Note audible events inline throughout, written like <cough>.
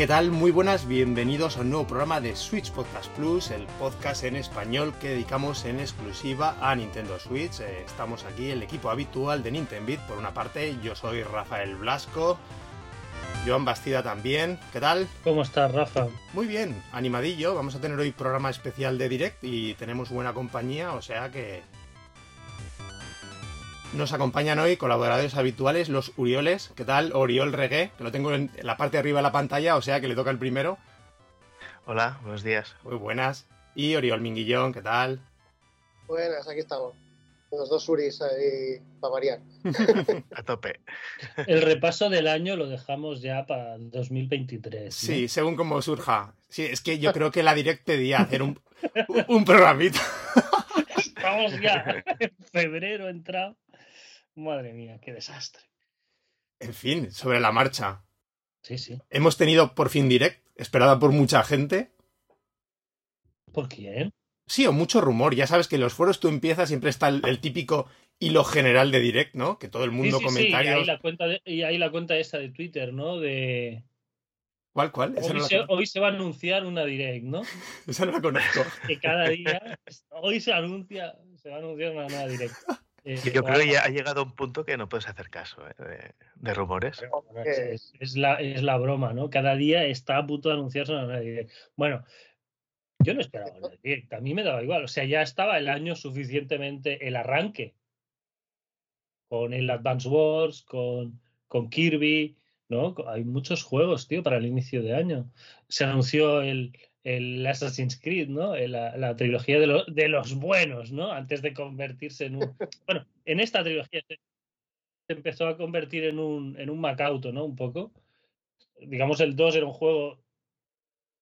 ¿qué tal? Muy buenas, bienvenidos a un nuevo programa de Switch Podcast Plus, el podcast en español que dedicamos en exclusiva a Nintendo Switch. Eh, estamos aquí, el equipo habitual de Nintendo Por una parte, yo soy Rafael Blasco, Joan Bastida también. ¿Qué tal? ¿Cómo estás, Rafa? Muy bien, animadillo. Vamos a tener hoy programa especial de Direct y tenemos buena compañía, o sea que nos acompañan hoy colaboradores habituales, los Urioles. ¿Qué tal? Oriol Regué, que lo tengo en la parte de arriba de la pantalla, o sea que le toca el primero. Hola, buenos días. Muy buenas. Y Oriol Minguillón, ¿qué tal? Buenas, aquí estamos. Los dos Uris ahí para variar. <laughs> A tope. El repaso del año lo dejamos ya para 2023. Sí, según como surja. Sí, es que yo creo que la Direct día hacer un, un programita. <laughs> Estamos ya en febrero entrado. Madre mía, qué desastre. En fin, sobre la marcha. Sí, sí. Hemos tenido por fin direct, esperada por mucha gente. ¿Por quién? Sí, o mucho rumor. Ya sabes que en los foros tú empiezas, siempre está el, típico hilo general de direct, ¿no? Que todo el mundo sí, comentarios. Sí, y, ahí la cuenta y ahí la cuenta esa de Twitter, ¿no? De. ¿Cuál, cuál? Hoy, se, hoy, se, va a anunciar una direct, ¿no? <laughs> Esa no la conozco. <laughs> Que cada día. Hoy se anuncia, se va a anunciar una nueva direct. <laughs> Eh, Yo creo que ya ha llegado a un punto que no puedes hacer caso ¿eh? de, rumores. Es, es, la, es la broma, ¿no? Cada día está a punto de anunciarse una nueva. Bueno, yo no esperaba una direct, a mí me daba igual. O sea, ya estaba el año suficientemente el arranque con el Advance Wars, con, con Kirby, ¿no? Hay muchos juegos, tío, para el inicio de año. Se anunció el, el Assassin's Creed, ¿no? La, la trilogía de, de, los buenos, ¿no? Antes de convertirse en un... <laughs> Bueno, en esta trilogía se, empezó a convertir en un, en un Macauto, ¿no? Un poco. Digamos, el 2 era un juego,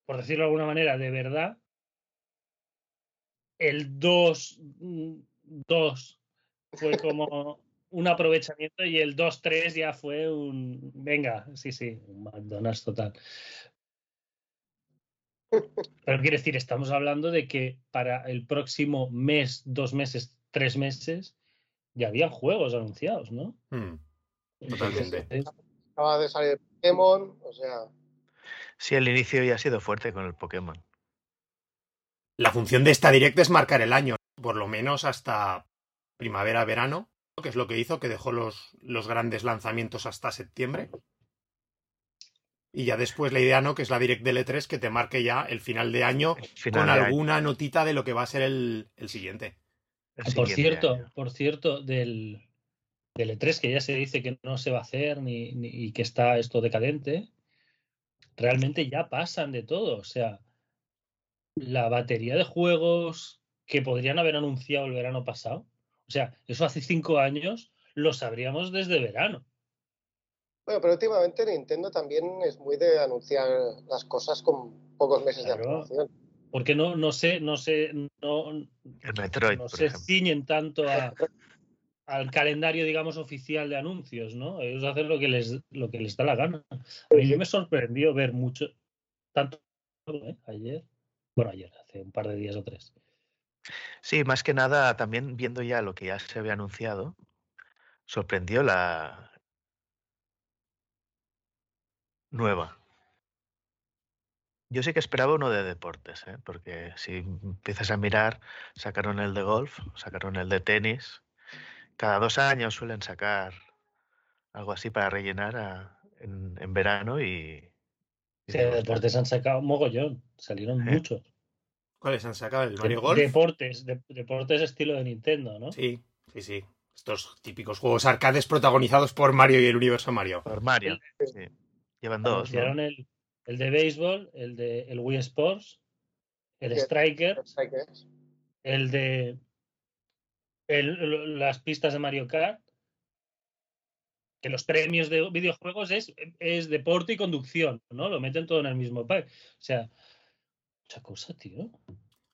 por decirlo de alguna manera, de verdad. El 2, 2 fue como <laughs> un aprovechamiento y el 2-3 ya fue un... Venga, sí, sí, un McDonald's total. Pero quiere decir, estamos hablando de que para el próximo mes, dos meses, tres meses, ya habían juegos anunciados, ¿no? Hmm. Totalmente. Acaba de salir Pokémon, o sea. Sí, el inicio ya ha sido fuerte con el Pokémon. La función de esta directa es marcar el año, por lo menos hasta primavera-verano, que es lo que hizo que dejó los, los grandes lanzamientos hasta septiembre. Y ya después la idea, ¿no? Que es la Direct del E3 que te marque ya el final de año final con de alguna año. notita de lo que va a ser el, el siguiente. El por siguiente cierto, año. por cierto, del, del E3 que ya se dice que no se va a hacer ni, ni, y que está esto decadente, realmente ya pasan de todo. O sea, la batería de juegos que podrían haber anunciado el verano pasado, o sea, eso hace cinco años lo sabríamos desde verano. Bueno, pero últimamente Nintendo también es muy de anunciar las cosas con pocos meses Claro. de antelación. Porque no, no sé, no sé, no, El Metroid, no por se ejemplo. ciñen tanto a, al calendario, digamos, oficial de anuncios, ¿no? Ellos hacen lo que les, lo que les da la gana. A mí me sorprendió ver mucho, tanto ¿eh? ayer, bueno, ayer, hace un par de días o tres. Sí, más que nada, también viendo ya lo que ya se había anunciado, sorprendió la nueva. Yo sí que esperaba uno de deportes, ¿eh? porque si empiezas a mirar, sacaron el de golf, sacaron el de tenis. Cada dos años suelen sacar algo así para rellenar a- en, en verano y... y Sí, de "Ostras, deportes han sacado mogollón, salieron ¿Eh? muchos. ¿Cuáles han sacado? ¿El De- Mario Golf? Deportes, de- deportes estilo de Nintendo, ¿no? Sí, sí, sí. Estos típicos juegos arcades protagonizados por Mario y el universo Mario. Por Mario, sí. Llevan dos, el, el de béisbol, el de el Wii Sports, el Sí. Striker, el de el- las pistas de Mario Kart, que los premios de videojuegos es, es deporte y conducción, ¿no? Lo meten todo en el mismo pack. O sea, mucha cosa, tío.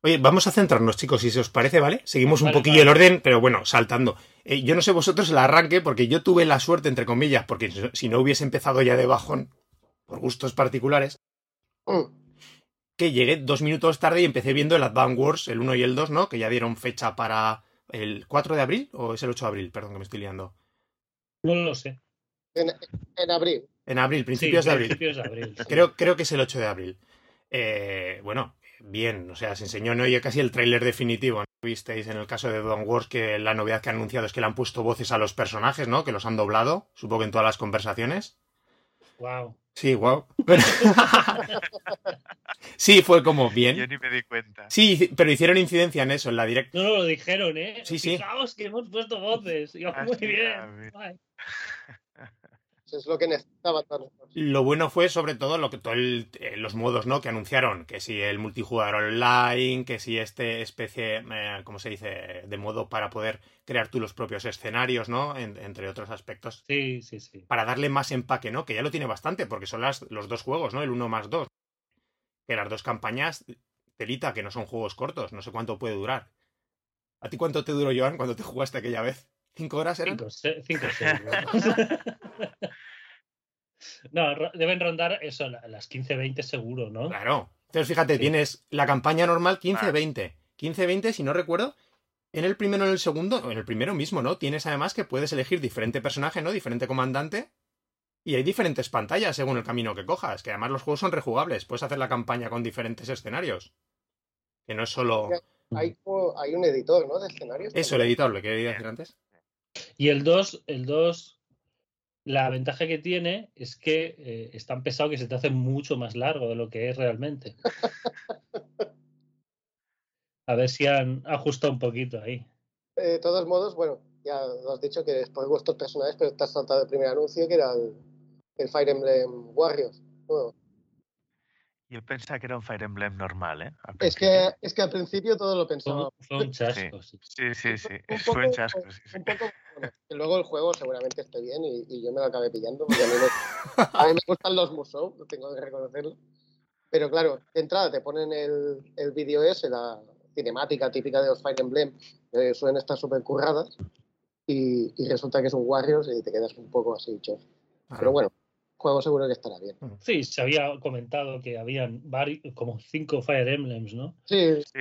Oye, vamos a centrarnos, chicos, si se os parece, ¿vale? Seguimos un Vale, poquillo vale. el orden, pero bueno, saltando. Eh, yo no sé vosotros el arranque, porque yo tuve la suerte, entre comillas, porque si no hubiese empezado ya de bajón, por gustos particulares, Mm. que llegué dos minutos tarde y empecé viendo el Advance Wars, el 1 y el 2, ¿no? Que ya dieron fecha para el 4 de abril, o es el 8 de abril, perdón, que me estoy liando. No lo sé. En, en abril. En abril, principios Sí, de abril. principios de abril, <laughs> sí. Creo, creo que es el 8 de abril. Eh, bueno, bien, o sea, se enseñó ¿no? ya casi el tráiler definitivo. ¿no? Visteis en el caso de Dawn Wars que la novedad que han anunciado es que le han puesto voces a los personajes, ¿no? Que los han doblado, supongo que en todas las conversaciones. Wow. Sí, wow. <laughs> sí, fue como Yo bien. ni me di cuenta. Sí, pero hicieron incidencia en eso, en la directa. No, no, lo dijeron, ¿eh? Sí, sí. Fijaos que hemos puesto voces. Y yo, Ah, muy sí, ah, bien. <laughs> es lo que necesitaba. Lo bueno fue sobre todo lo que todo el- eh, los modos, ¿no? Que anunciaron, que si el multijugador online, que si este especie, eh, ¿cómo se dice? De modo para poder crear tú los propios escenarios, ¿no? En- entre otros aspectos. Sí, sí, sí. Para darle más empaque, ¿no? Que ya lo tiene bastante, porque son las, los dos juegos, ¿no? El uno más dos. Que las dos campañas, telita, que no son juegos cortos, no sé cuánto puede durar. ¿A ti cuánto te duró, Joan, cuando te jugaste aquella vez? ¿Cinco horas eran? Cinco, cinco segundos. <laughs> no, ro- deben rondar eso, la- las 15-20 seguro, ¿no? Claro. Entonces, fíjate, Sí. tienes la campaña normal 15-20. Ah. 15-20, si no recuerdo, en el primero o en el segundo, en el primero mismo, ¿no? Tienes además que puedes elegir diferente personaje, ¿no? Diferente comandante. Y hay diferentes pantallas según el camino que cojas. Que además los juegos son rejugables. Puedes hacer la campaña con diferentes escenarios. Que no es solo. Hay, hay un editor, ¿no? De escenarios. Eso, el editor, lo que quería decir antes. Y el 2, el 2, la ventaja que tiene es que eh, es tan pesado que se te hace mucho más largo de lo que es realmente. <laughs> A ver si han ajustado un poquito ahí. Eh, De todos modos, bueno, ya lo has dicho que es por vuestros personajes, pero te has saltado el primer anuncio que era el, el Fire Emblem Warriors. nuevo. Yo pensaba que era un Fire Emblem normal, ¿eh? Es que, es que al principio todo lo pensaba. fue un chasco. sí. Sí, sí, sí. Un <laughs> Fue un chasco, sí, sí. Un poco, bueno, luego el juego seguramente esté bien y, y yo me lo acabé pillando, porque a mí me, a mí me <laughs> gustan los Musou, tengo que reconocerlo. Pero claro, de entrada te ponen el, el vídeo ese, la cinemática típica de los Fire Emblem, que suelen estar súper curradas, y, y resulta que es un Warriors y te quedas un poco así, chof. Pero bueno, el juego seguro que estará bien. Sí, se había comentado que habían vari- como cinco Fire Emblems, ¿no? Sí, Sí.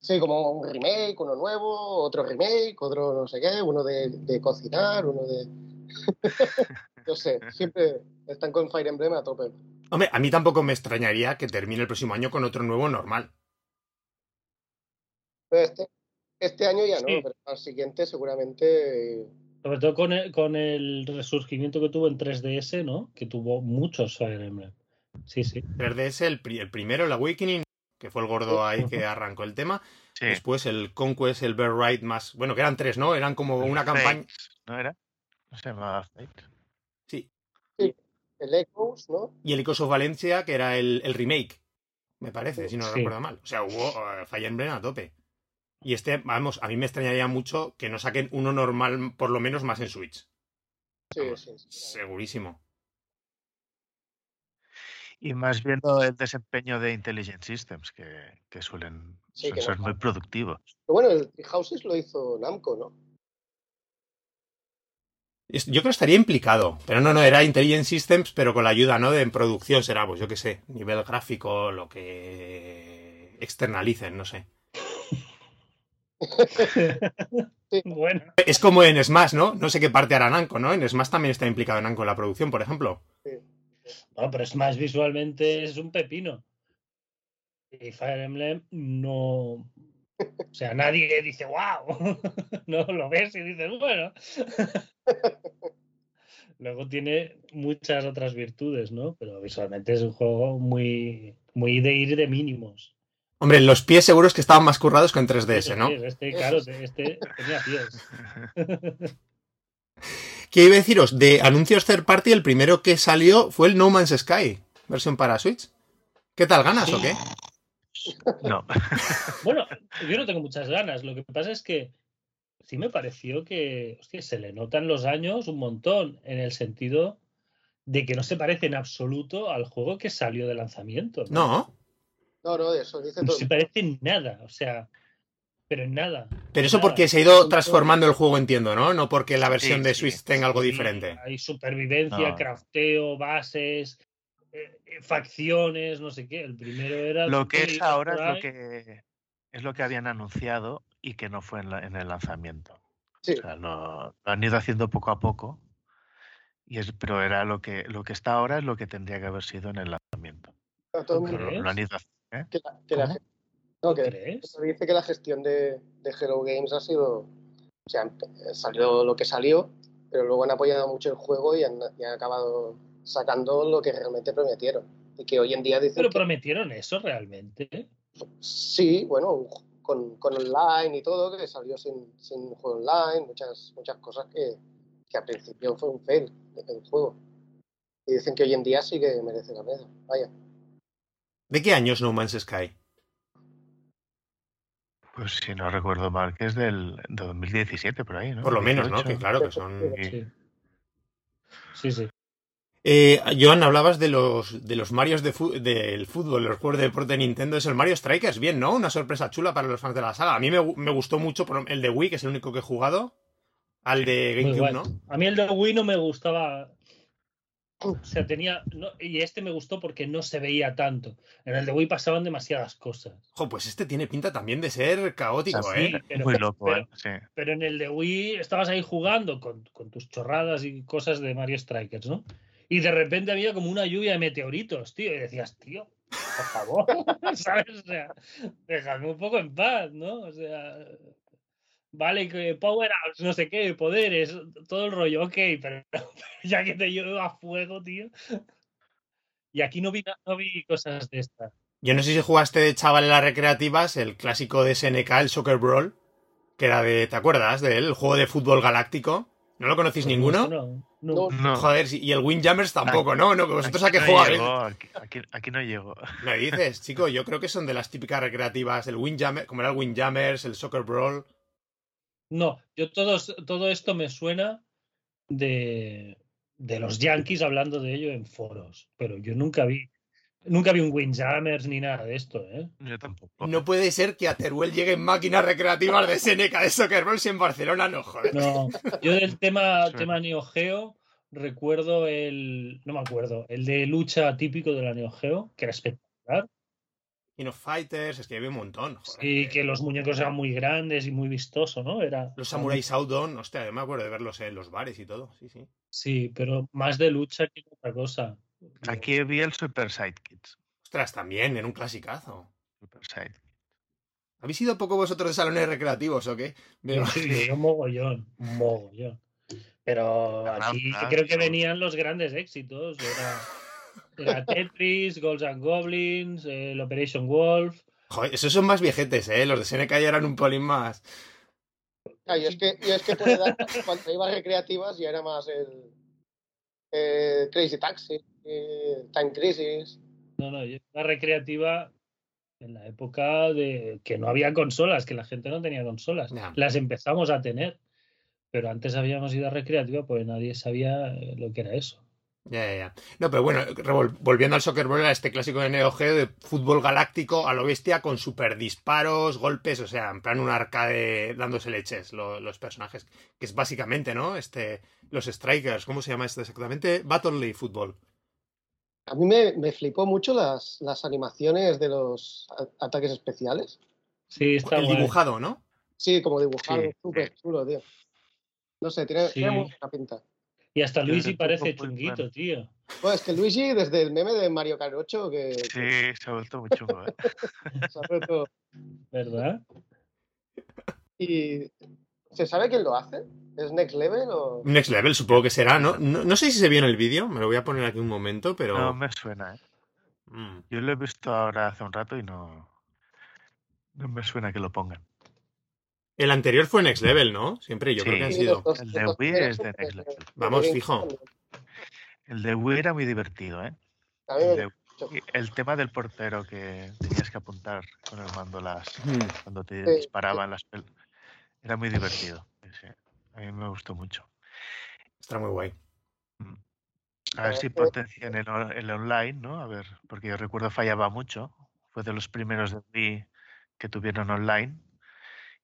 Sí, como un remake, uno nuevo, otro remake, otro no sé qué, uno de, de cocinar, uno de... <laughs> no sé, siempre están con Fire Emblem a tope. Hombre, a mí tampoco me extrañaría que termine el próximo año con otro nuevo normal. Pero este, este año ya no, Sí. pero al siguiente seguramente... eh, Sobre todo con el, con el resurgimiento que tuvo en 3DS, ¿no? Que tuvo muchos Fire Emblem. Sí, sí. 3DS, el, pri- el primero, el Awakening, que fue el gordo ahí que arrancó el tema. sí. Después el Conquest, el Bear Ride más. Bueno, que eran tres, ¿no? Eran como una campaña. ¿No era? No se llamaba Fate. Sí. el Echoes, ¿no? Y el Echoes of Valencia, que era el, el remake. Me parece, si no Sí. recuerdo mal. O sea, hubo eh, Fire Emblem a tope. Y este, vamos, a mí me extrañaría mucho que no saquen uno normal, por lo menos más en Switch. Sí, Vamos, sí, sí. Segurísimo. Y más viendo el desempeño de Intelligent Systems, que, que suelen, Sí, suelen que no ser muy productivos. Pero bueno, el Houses lo hizo Namco, ¿no? Yo creo que estaría implicado, pero no, no, era Intelligent Systems, pero con la ayuda, ¿no? De en producción será, pues yo qué sé, nivel gráfico, lo que externalicen, no sé. <laughs> Bueno, Es como en Smash, ¿no? No sé qué parte hará Namco, ¿no? En Smash también está implicado Namco en la producción, por ejemplo. No, pero es más visualmente es un pepino. Y Fire Emblem no. O sea, nadie dice, wow. <laughs> No lo ves y dices, bueno. <laughs> Luego tiene muchas otras virtudes, ¿no? Pero visualmente es un juego muy, muy de ir de mínimos. Hombre, los pies seguros que estaban más currados que en 3DS, ¿no? Sí, Este, claro, este tenía pies. <laughs> ¿Qué iba a deciros? De anuncios third party, el primero que salió fue el No Man's Sky, versión para Switch. ¿Qué tal ganas o qué? No, <laughs> Bueno, yo no tengo muchas ganas. Lo que pasa es que sí me pareció que hostia, se le notan los años un montón, en el sentido de que no se parece en absoluto al juego que salió de lanzamiento. No, No, no, de eso dice No todo. se parece en nada, o sea, pero en nada. pero eso Nada. porque se ha ido transformando el juego, entiendo, ¿no? No porque la versión Sí, de sí. Switch tenga algo Sí, diferente. Hay supervivencia, No. crafteo, bases, eh, eh, facciones, no sé qué. El primero era. lo que es ahora es lo que es lo que habían anunciado y que no fue en, la- en el lanzamiento. Sí. O sea, lo, lo han ido haciendo poco a poco Y es, pero era lo que, lo que está ahora es lo que tendría que haber sido en el lanzamiento. A todo el ¿Tú mundo Pero crees? lo han ido a- ¿eh? que la, que. No, ¿Tú que crees? se dice que la gestión de, de Hello Games ha sido. O sea, salió lo que salió, pero luego han apoyado mucho el juego y han, y han acabado sacando lo que realmente prometieron. Y que hoy en día dicen Pero que prometieron eso realmente. sí, bueno, con, con online y todo, que salió sin, sin juego online, muchas, muchas cosas que, que al principio fue un fail el juego. Y dicen que hoy en día sí que merece la pena. Vaya. ¿De qué año es No Man's Sky? Pues si no recuerdo mal, que es del de 2017 por ahí, ¿no? Por lo menos, ¿no? 18. Que claro que son. Sí. Sí. Sí. Eh, Joan, hablabas de los de los Marios de del fútbol, los juegos de deporte de Nintendo. Es el Mario Strikers, bien, ¿no? Una sorpresa chula para los fans de la saga. A mí me, me gustó mucho por el de Wii, que es el único que he jugado. Al de GameCube. ¿no? A mí el de Wii no me gustaba. O sea, tenía. no- y este me gustó porque no se veía tanto. En el de Wii pasaban demasiadas cosas. Jo, pues este tiene pinta también de ser caótico, Sí, ¿eh? pero- Muy loco, pero- ¿eh? Sí. Pero en el de Wii estabas ahí jugando con, con tus chorradas y cosas de Mario Strikers, ¿no? Y de repente había como una lluvia de meteoritos, tío. Y decías, tío, por favor, <laughs> ¿sabes? O sea, déjame un poco en paz, ¿no? O sea, vale, que power-ups, no sé qué, poderes, todo el rollo, ok, <laughs> pero ya que te llevo a fuego, tío. Y aquí no vi, no vi cosas de estas. Yo no sé si jugaste de chaval en las recreativas el clásico de SNK, el Soccer Brawl, que era de, ¿te acuerdas de él? El juego de fútbol galáctico. ¿No lo conocéis Pues ninguno? No, no. No. No, Joder, sí, y el Windjammers tampoco, ¿no? No, que vosotros a qué no jugáis. llegó, aquí, aquí- aquí no llegó. Me dices, chico, yo creo que son de las típicas recreativas, el Windjammer, como era el Windjammers, el Soccer Brawl. No, yo todos, todo esto me suena de, de los Yankees hablando de ello en foros, pero yo nunca vi, nunca vi un Windjammers ni nada de esto, ¿eh? Yo tampoco. No puede ser que a Teruel lleguen máquinas recreativas de SNK de Soccer Brawl si en Barcelona no, joder. No, yo del tema, <laughs> Sí. tema Neo Geo recuerdo el, no me acuerdo, el de lucha típico de la Neo Geo, que era espectacular, King of Fighters, es que había un montón, joder. y que los muñecos eran muy grandes y muy vistoso, ¿no? Era, Los Samurai Shodown, hostia, yo me acuerdo de verlos en los bares y todo, sí, sí. Sí, pero más de lucha que otra cosa. Aquí vi el Super Sidekicks. Ostras, también, en un clasicazo. Super Sidekicks. ¿Habéis ido poco vosotros de salones recreativos o qué? Veo- Sí, yo mogollón, mogollón. Pero aquí creo que venían los grandes éxitos. Era, era Tetris, Ghosts and Goblins, el Operation Wolf. Joder, esos son más viejetes, ¿eh? Los de SNK ya eran un polín más... Ah, yo es que, yo es que por edad, cuando iba a recreativas ya era más el eh, Crazy Taxi, eh, Time Crisis. No, no, yo- la recreativa en la época de que no había consolas, que la gente no tenía consolas. Las empezamos a tener. Pero antes habíamos ido a recreativa, pues nadie sabía eh, lo que era eso. Ya, ya, ya. No, pero bueno, volviendo al Soccer Brawl, a este clásico de Neo Geo de fútbol galáctico a lo bestia con super disparos, golpes, o sea, en plan un arcade dándose leches lo- los personajes, que es básicamente, ¿no? Este, los Strikers, ¿cómo se llama esto exactamente? Battle League Football. A mí me, me flipó mucho las, las animaciones de los ataques especiales. Sí, está El guay. dibujado, ¿no? Sí, como dibujado, súper sí. chulo, tío. No sé, tiene, tiene Sí. muy buena pinta. Y hasta Luigi parece chunguito, bueno. tío. Bueno, es que Luigi, desde el meme de Mario Kart 8, que Sí, se ha vuelto muy chungo. ¿eh? <laughs> se ha roto. ¿Verdad? ¿Y se sabe quién lo hace? ¿Es Next Level o...? Next Level, supongo que será, ¿no? No, no sé si se vio en el vídeo, me lo voy a poner aquí un momento, pero... No me suena. ¿eh? Mm. Yo lo he visto ahora hace un rato y no. No me suena que lo pongan. El anterior fue Next Level, ¿no? Siempre, yo Sí. creo que han sido... El de Wii es de Next Level. Vamos, fijo. El de Wii era muy divertido, ¿eh? El, de- tema del portero que tenías que apuntar con el mando las Mm. cuando te disparaban las pel- era muy divertido. A mí me gustó mucho. Está muy guay. A ver si eh. potencian el, el online, ¿no? A ver, porque yo recuerdo fallaba mucho. Fue de los primeros de Wii que tuvieron online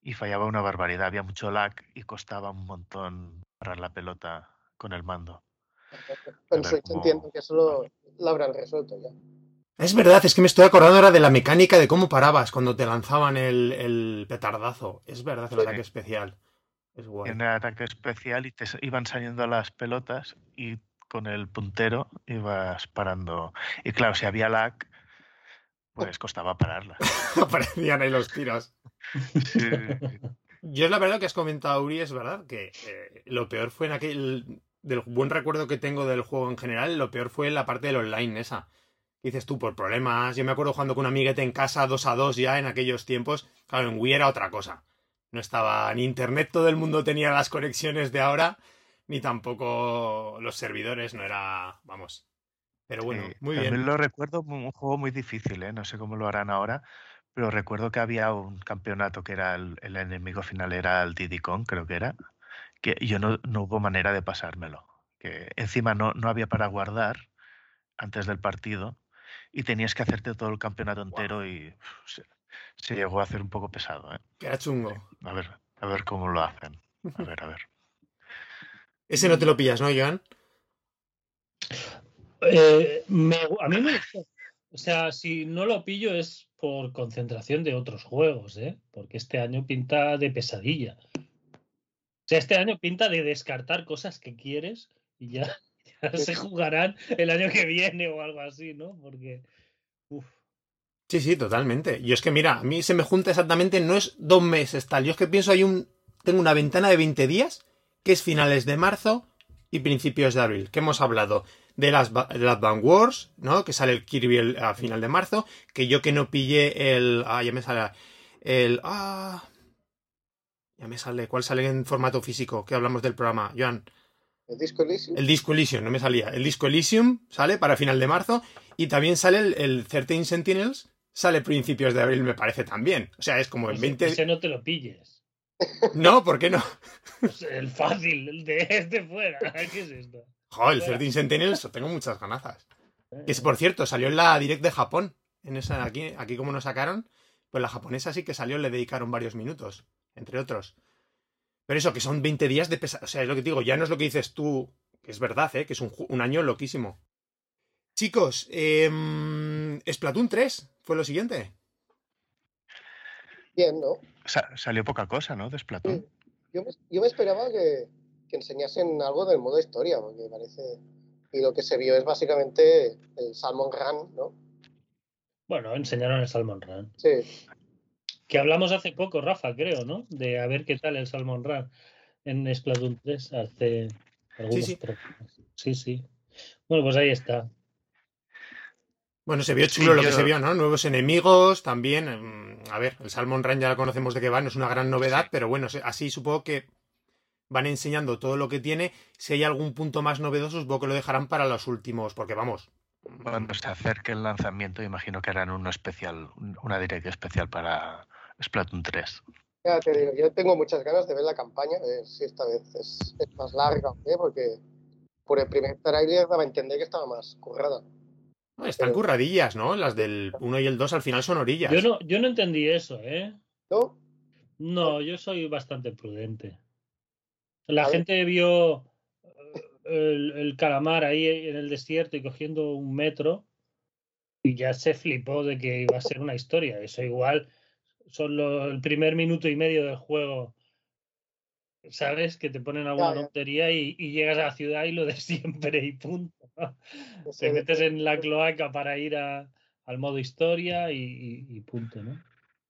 y fallaba una barbaridad. Había mucho lag y costaba un montón parar la pelota con el mando. Cómo- entiendo que eso lo, habrán resuelto ya. Es verdad, es que me estoy acordando ahora de la mecánica de cómo parabas cuando te lanzaban el, el petardazo. Es verdad, el Sí. ataque especial. Es guay. Tiene ataque especial y te iban saliendo las pelotas y con el puntero ibas parando. Y claro, si había lag, <laughs> pues costaba pararla. <laughs> Aparecían ahí los tiros. Sí. <laughs> Yo la verdad que has comentado, Uri, es verdad que eh, lo peor fue en aquel. Del buen recuerdo que tengo del juego en general, lo peor fue en la parte del online esa. Dices tú, por problemas. Yo me acuerdo jugando con un amiguete en casa, dos a dos ya en aquellos tiempos. Claro, en Wii era otra cosa. No estaba ni internet, todo el mundo tenía las conexiones de ahora, ni tampoco los servidores, no era. Vamos. Pero bueno, Sí, muy También bien. lo recuerdo como un juego muy difícil, ¿eh? No sé cómo lo harán ahora, pero recuerdo que había un campeonato que era el, el enemigo final era el Diddy Kong, creo que era, que yo no, no hubo manera de pasármelo. Que encima no, no había para guardar antes del partido y tenías que hacerte todo el campeonato entero y uf, se, se llegó a hacer un poco pesado, ¿eh? Que era chungo. A ver, a ver cómo lo hacen. A <laughs> ver, a ver. Ese no te lo pillas, ¿no, Joan? Eh, me- a mí me gustó. O sea, si no lo pillo es por concentración de otros juegos, ¿eh? Porque este año pinta de pesadilla. O sea, este año pinta de descartar cosas que quieres y ya, <laughs> ya se jugarán el año que viene o algo así, ¿no? Porque. uf, Sí, sí, totalmente. Yo es que, mira, a mí se me junta exactamente, no es dos meses tal. Yo es que pienso, hay un. Tengo una ventana de 20 días, que es finales de marzo y principios de abril, que hemos hablado de las, de las Advance Wars, ¿no? Que sale el Kirby el- a final de marzo, que yo que no pillé el. Ah, ya me sale. El. Ah. Ya me sale. ¿Cuál sale en formato físico? Que hablamos del programa, Joan. El disco Elysium. El Disco Elysium, no me salía. El Disco Elysium sale para final de marzo y también sale el, el 13 Sentinels, sale principios de abril, me parece también. O sea, es como en ese- 20... ese no te lo pilles. No, ¿por qué no? <laughs> Pues el fácil, el de este fuera. <laughs> ¿Qué es esto? Joder, el 13 Sentinels, tengo muchas ganazas. Que es, por cierto, salió en la Direct de Japón. En esa, aquí, aquí como nos sacaron, pues la japonesa sí que salió, le dedicaron varios minutos, entre otros. Pero eso, que son 20 días de pesa... O sea, es lo que te digo, ya no es lo que dices tú, que es verdad, ¿eh? que es un, año loquísimo. Chicos, eh, Splatoon 3 fue lo siguiente. Bien, ¿no? Sa- salió poca cosa, ¿no? De Splatoon. Sí. Yo me, yo me esperaba que, que enseñasen algo del modo historia, porque parece. Y lo que se vio es básicamente el Salmon Run, ¿no? Bueno, enseñaron el Salmon Run. Sí. Que hablamos hace poco, Rafa, creo, ¿no? De a ver qué tal el Salmon Run en Splatoon 3 hace algunos sí. programas. Sí, sí. Bueno, pues ahí está. Bueno, se vio Sí, chulo lo que yo- se vio, ¿no? Nuevos enemigos también. mm, A ver, el Salmon Run ya lo conocemos de qué va, no es una gran novedad, Sí. pero bueno, así supongo que van enseñando todo lo que tiene. Si hay algún punto más novedoso, supongo que lo dejarán para los últimos, porque vamos. Cuando se acerque el lanzamiento, imagino que harán uno especial, un- una directa especial para Splatoon 3. Ya te digo, yo tengo muchas ganas de ver la campaña, a ver si esta vez es, es más larga o qué, porque por el primer trailer daba a entender que estaba más currada. No, Están Pero- curradillas, ¿no? Las del 1 y el 2 al final son orillas. Yo no, yo no entendí eso, ¿eh? ¿No? No, yo soy bastante prudente. La gente vio eh, el, el calamar ahí en el desierto y cogiendo un metro y ya se flipó de que iba a ser una historia. Eso igual son el primer minuto y medio del juego. ¿Sabes? Que te ponen alguna tontería y, y llegas a la ciudad y lo de <laughs> siempre y punto. ¿no? Te metes en la cloaca para ir a- al modo historia y, y- y punto, ¿no?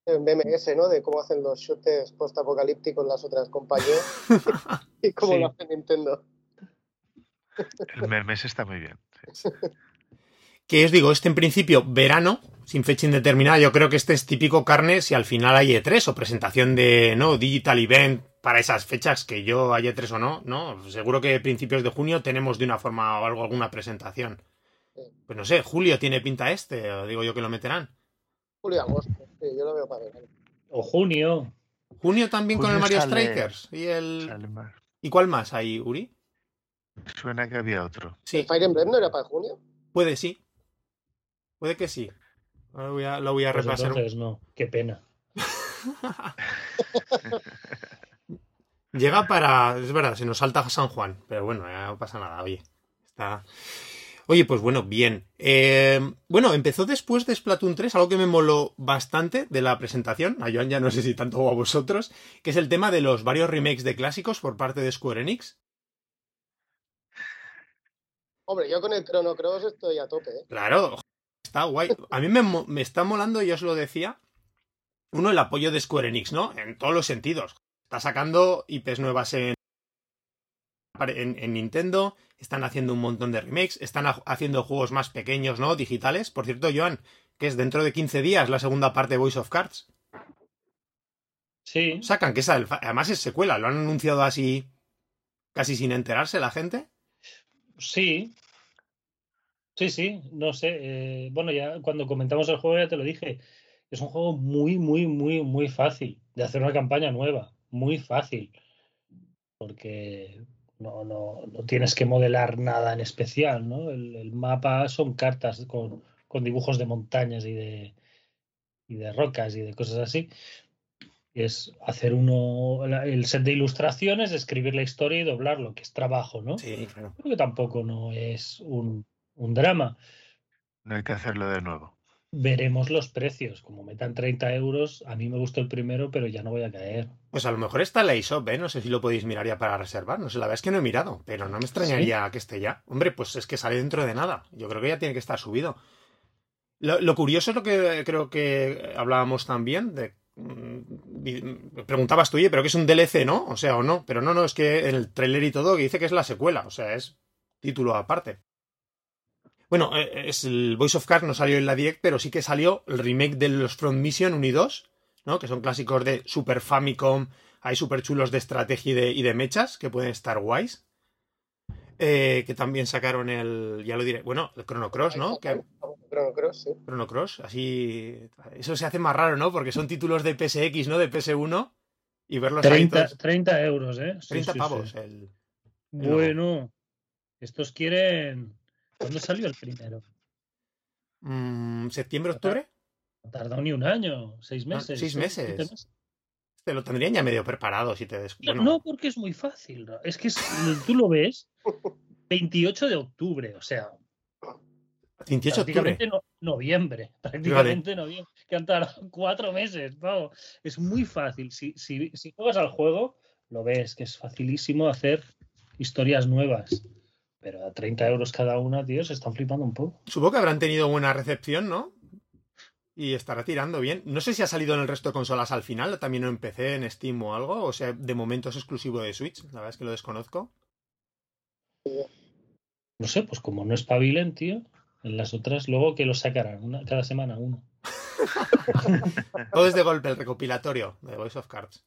El BMS, ¿no? De cómo hacen los shooters post-apocalípticos las otras compañías <laughs> y cómo Sí. lo hace Nintendo. El memes está muy bien. sí. Que os digo, este en principio, verano, sin fecha indeterminada, yo creo que este es típico carne si al final hay E3 o presentación de, ¿no? Digital Event para esas fechas, que yo hay E3 o no, ¿no? Seguro que principios de junio tenemos de una forma o algo alguna presentación. Pues no sé, julio tiene pinta este, o digo yo que lo meterán. Julio agosto, sí, yo lo veo para verano. O junio. Junio también con el Mario sale- Strikers. ¿Y el. ¿Y cuál más hay, Uri? Suena que había otro. Sí, ¿El Fire Emblem no era para junio? puede sí. Puede que sí. Ahora voy a- lo voy a Pues repasar. entonces no, qué pena. <laughs> Llega para. Es verdad, se nos salta San Juan. Pero bueno, ya no pasa nada, oye. Está. Oye, pues bueno, bien. Eh, bueno, empezó después de Splatoon 3, algo que me moló bastante de la presentación. A Joan ya no sé si tanto o a vosotros, que es el tema de los varios remakes de clásicos por parte de Square Enix. Hombre, yo con el Chrono Cross estoy a tope, ¿eh? Claro, está guay. A mí me, me está molando, y os lo decía, uno, el apoyo de Square Enix, ¿no? En todos los sentidos. Está sacando IPs nuevas en, en, en Nintendo, están haciendo un montón de remakes, están ha- haciendo juegos más pequeños, ¿no? Digitales. Por cierto, Joan, que es dentro de 15 días la segunda parte de Voice of Cards. Sí, Sacan que esa, además es secuela, lo han anunciado así, casi sin enterarse la gente. sí. Sí, sí, no sé. eh, bueno, ya cuando comentamos el juego ya te lo dije. Es un juego muy, muy, muy, muy fácil de hacer una campaña nueva. Muy fácil. Porque no, no, no tienes que modelar nada en especial, ¿no? El, el mapa son cartas con, con dibujos de montañas y de, y de rocas y de cosas así. Es hacer uno, el set de ilustraciones, escribir la historia y doblarlo, que es trabajo, ¿no? Sí, claro. Creo que tampoco no es un, un drama. No hay que hacerlo de nuevo. Veremos los precios. Como metan 30 euros, a mí me gustó el primero, pero ya no voy a caer. Pues a lo mejor está la eShop, ¿eh? No sé si lo podéis mirar ya para reservar. No sé, la verdad es que no he mirado, pero no me extrañaría que esté ya. Hombre, pues es que sale dentro de nada. Yo creo que ya tiene que estar subido. Lo, lo curioso es lo que creo que hablábamos también de... mm, di- Preguntabas tú, oye, pero que es un DLC, ¿no? O sea, o no. Pero no, no, es que en el trailer y todo que dice que es la secuela. O sea, es título aparte. Bueno, eh, es el Voice of Cards no salió en la Direct, pero sí que salió el remake de los Front Mission 1 y 2, ¿no? Que son clásicos de Super Famicom, hay súper chulos de estrategia y de, y de mechas que pueden estar guays. Eh, que también sacaron el, ya lo diré, bueno, el Chrono Cross, ¿no? Que, Chrono Cross, sí. Chrono Cross, así, eso se hace más raro, ¿no? Porque son títulos de PSX, ¿no? De PS1 y verlos ahí 30, todos- 30 euros, ¿eh? Sí, 30 sí, pavos. sí. El, Bueno, estos quieren. ¿Cuándo salió el primero? mm, ¿Septiembre, octubre? No tardado ni un año, seis No, meses. seis meses. Te lo tendrían ya medio preparado si te des... No, bueno, no, porque es muy fácil. ¿no? Es que es- tú lo ves 28 de octubre, o sea, 28 de octubre. no- noviembre. <laughs> Prácticamente noviembre. Que han tardado <laughs> cuatro meses. pavo. Es muy fácil. Si, si, si juegas al juego, lo ves, que es facilísimo hacer historias nuevas. Pero a 30 euros cada una, tío, se están flipando un poco. Supongo que habrán tenido buena recepción, ¿no? Y estará tirando bien. No sé si ha salido en el resto de consolas al final, también en PC, en Steam o algo. O sea, de momento es exclusivo de Switch. La verdad es que lo desconozco. No sé, pues como no espabilen, tío, en las otras, luego que lo sacarán, una, cada semana uno. <laughs> Todo es de golpe el recopilatorio de Voice of Cards.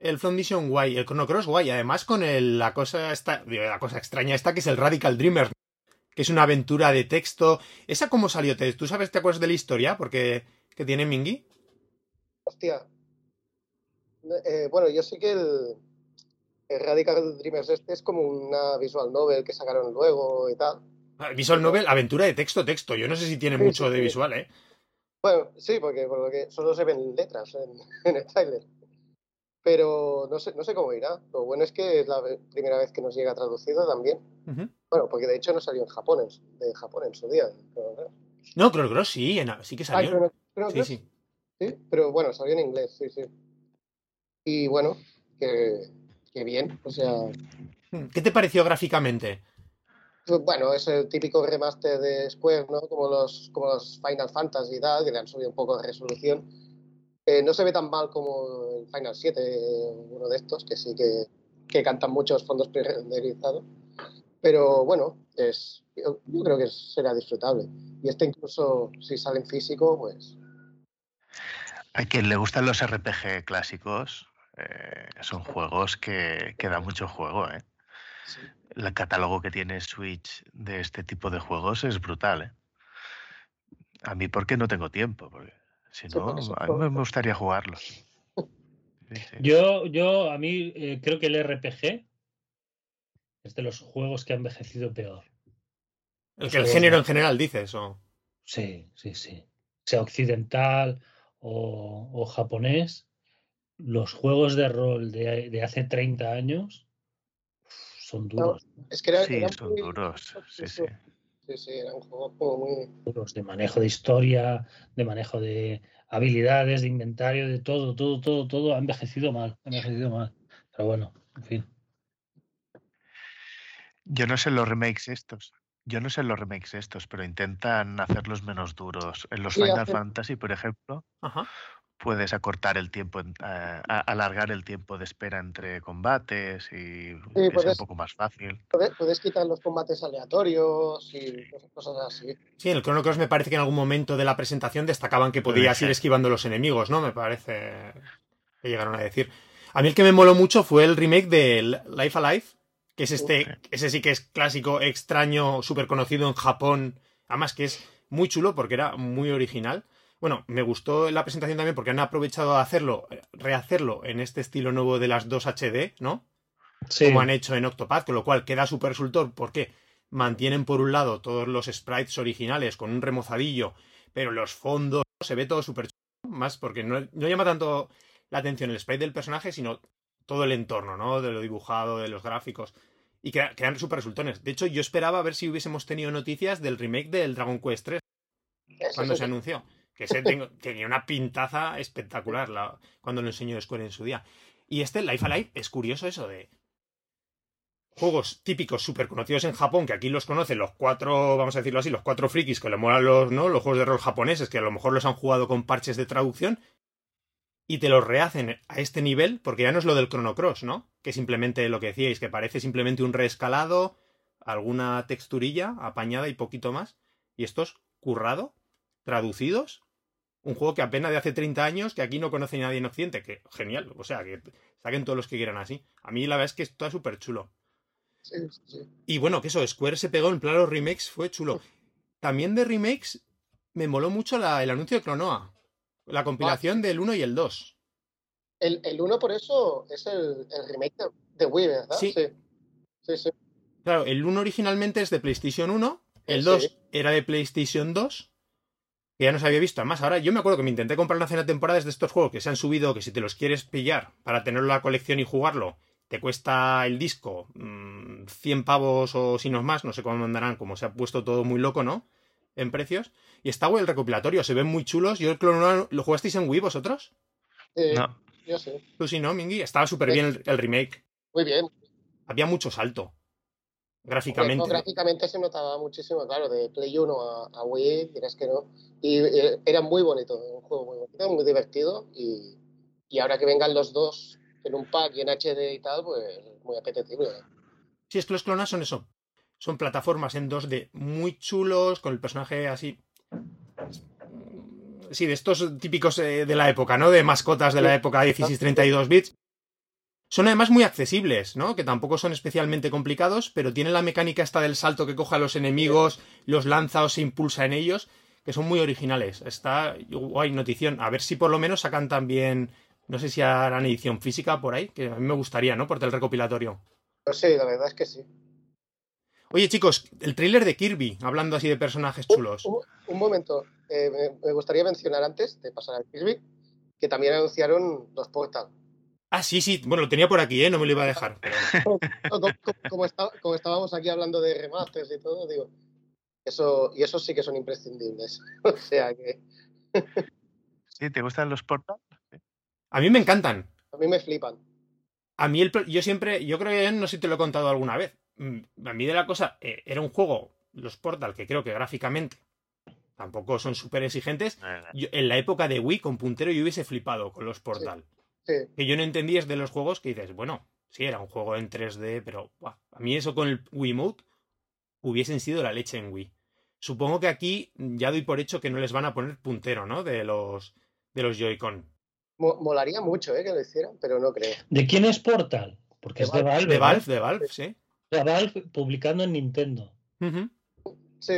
El Front Mission guay, el Chrono Cross guay, además con el- la cosa esta, la cosa extraña esta que es el Radical Dreamer, que es una aventura de texto. ¿Esa cómo salió? ¿Te- ¿Tú sabes, te acuerdas de la historia? Porque que tiene Mingy. Hostia. Eh, bueno, yo sé que el, el Radical Dreamers este es como una visual novel que sacaron luego y tal. Ah, Visual Novel, aventura de texto, texto. Yo no sé si tiene Sí, mucho sí, de sí. visual, ¿eh? Bueno, sí, porque por lo que solo se ven letras en, <laughs> en el tráiler. Pero no sé, no sé cómo irá. Lo bueno es que es la primera vez que nos llega traducido también. Bueno, porque de hecho no salió en japonés, de Japón en su día. Cross. No, Chrono Cross sí, en- sí que Ah, salió. Chrono- Chrono Sí, sí. sí, pero bueno, salió en inglés, sí, sí. Y bueno, que, que bien, o sea, ¿Qué te pareció gráficamente? Pues, Bueno, es el típico remaster de Square, ¿no? Como los, como los Final Fantasy y tal, que le han subido un poco de resolución. Eh, no se ve tan mal como el Final 7, eh, uno de estos, que sí que, que cantan muchos fondos pre-renderizados. Pero bueno, es, yo, yo creo que será disfrutable. Y este incluso, si sale en físico, pues A quien le gustan los RPG clásicos, eh, son juegos que, que dan mucho juego, ¿eh? sí. El catálogo que tiene Switch de este tipo de juegos es brutal, ¿eh? A mí porque no tengo tiempo, porque si no, a mí me gustaría jugarlos. <laughs> Sí, sí. Yo, yo, a mí, eh, creo que el RPG es de los juegos que ha envejecido peor. El, que el género en general dices, o. Sí, sí, sí. Sea occidental o, o japonés, los juegos de rol de, de hace 30 años son duros, Es que era, Sí, era son muy- duros. Sí, sí. Sí, sí, era un juego como muy... duros de manejo de historia, de manejo de habilidades, de inventario, de todo, todo, todo, todo ha envejecido mal, ha envejecido mal. Pero bueno, en fin. Yo no sé los remakes estos. Yo no sé los remakes estos, pero intentan hacerlos menos duros. En los Sí, Final Fantasy, por ejemplo, Ajá. Puedes acortar el tiempo, en- eh, a- alargar el tiempo de espera entre combates y que sea un puedes- poco más fácil. Puedes, puedes quitar los combates aleatorios y cosas- cosas así. Sí, en el Chrono Cross me parece que en algún momento de la presentación destacaban que podías ir esquivando los enemigos, ¿no? Me parece que llegaron a decir. A mí el que me moló mucho fue el remake de Life Alive, que es este, ese sí que es clásico, extraño, súper conocido en Japón. Además que es muy chulo porque era muy original. Bueno, me gustó la presentación también porque han aprovechado de hacerlo, eh, rehacerlo en este estilo nuevo de las dos HD, ¿no? Sí. como han hecho en Octopath, con lo cual queda súper resultor porque mantienen por un lado todos los sprites originales con un remozadillo, pero los fondos se ve todo súper chulo, más porque no, no llama tanto la atención el sprite del personaje, sino todo el entorno, ¿no? De lo dibujado, de los gráficos. Y queda- quedan súper resultones. De hecho, yo esperaba a ver si hubiésemos tenido noticias del remake del Dragon Quest 3 Eso cuando sí se anunció. Que tenía una pintaza espectacular la- cuando lo enseñó Square en su día. Y este Life Alive es curioso eso de juegos típicos súper conocidos en Japón, que aquí los conocen los cuatro, vamos a decirlo así, los cuatro frikis que le molan los, ¿no? los juegos de rol japoneses, que a lo mejor los han jugado con parches de traducción, y te los rehacen a este nivel, porque ya no es lo del Chrono Cross, ¿no? Que simplemente lo que decíais, que parece simplemente un reescalado, alguna texturilla apañada y poquito más. Y estos currado, traducidos, un juego que apenas de hace 30 años, que aquí no conoce nadie en Occidente, que genial, o sea, que saquen todos los que quieran así. A mí la verdad es que está súper chulo. Sí, sí. Y bueno, que eso, Square se pegó en plan los remakes, fue chulo. También de remakes me moló mucho la- el anuncio de Clonoa. La compilación del 1 y el 2. El, el 1 por eso es el, el remake de, de Wii, ¿verdad? Sí. sí. Sí, sí. Claro, el 1 originalmente es de PlayStation 1, el Sí. 2 era de PlayStation 2, que ya no se había visto. Además, ahora yo me acuerdo que me intenté comprar una cena de temporadas de estos juegos que se han subido, que si te los quieres pillar para tenerlo en la colección y jugarlo, te cuesta el disco mm, 100 pavos o si no más, no sé cuándo andarán, como se ha puesto todo muy loco, ¿no? En precios. Y está guay el recopilatorio, se ven muy chulos. Yo el Clone ¿lo jugasteis en Wii vosotros? Sí, No, Yo sí. Tú sí, ¿no, Mingy? Estaba súper bien el, el remake. Muy bien. Había mucho salto. Gráficamente. no, gráficamente se notaba muchísimo, claro, de Play 1 a, a Wii, dirás que no. Y eh, era muy bonito, un juego muy bonito, muy divertido. Y, y ahora que vengan los dos en un pack y en HD y tal, pues muy apetecible. Sí, es que los clonas son eso. Son plataformas en 2D muy chulos, con el personaje así. Sí, de estos típicos eh, de la época, ¿no? De mascotas de la época 16-32 bits. Son además muy accesibles, ¿no? Que tampoco son especialmente complicados, pero tienen la mecánica esta del salto que coge a los enemigos, los lanza o se impulsa en ellos, que son muy originales. Está guay, notición. A ver si por lo menos sacan también, no sé si harán edición física por ahí, que a mí me gustaría, ¿no? Por el recopilatorio. Pues sí, la verdad es que sí. Oye, chicos, el tráiler de Kirby, hablando así de personajes chulos. Un, un momento, eh, me, me gustaría mencionar antes de pasar al Kirby, que también anunciaron los Portal. Ah, sí, sí, bueno, lo tenía por aquí, ¿eh? No me lo iba a dejar. <laughs> pero- Como, como- como está- como estábamos aquí hablando de remasters y todo, digo, eso, y esos sí que son imprescindibles. <laughs> O sea que <laughs> ¿Sí? ¿Te gustan los Portal? A mí me encantan. a mí me flipan. A mí, el, yo siempre, yo creo que no sé si te lo he contado alguna vez. Mm, A mí de la cosa, eh, era un juego, los Portal, que creo que gráficamente tampoco son súper exigentes. Yo- en la época de Wii, con puntero, yo hubiese flipado con los Portal. Sí, Que yo no entendía es de los juegos que dices, bueno, sí, era un juego en 3D, pero a mí eso con el Wiimote hubiesen sido la leche en Wii. Supongo que aquí ya doy por hecho que no les van a poner puntero, ¿no? De los, de los Joy-Con. mo- molaría mucho eh, que lo hicieran, pero no creo. ¿De quién es Portal? Porque De es de Valve. Valve. De ¿no? Valve, de Valve, sí. De Valve publicando en Nintendo. Sí,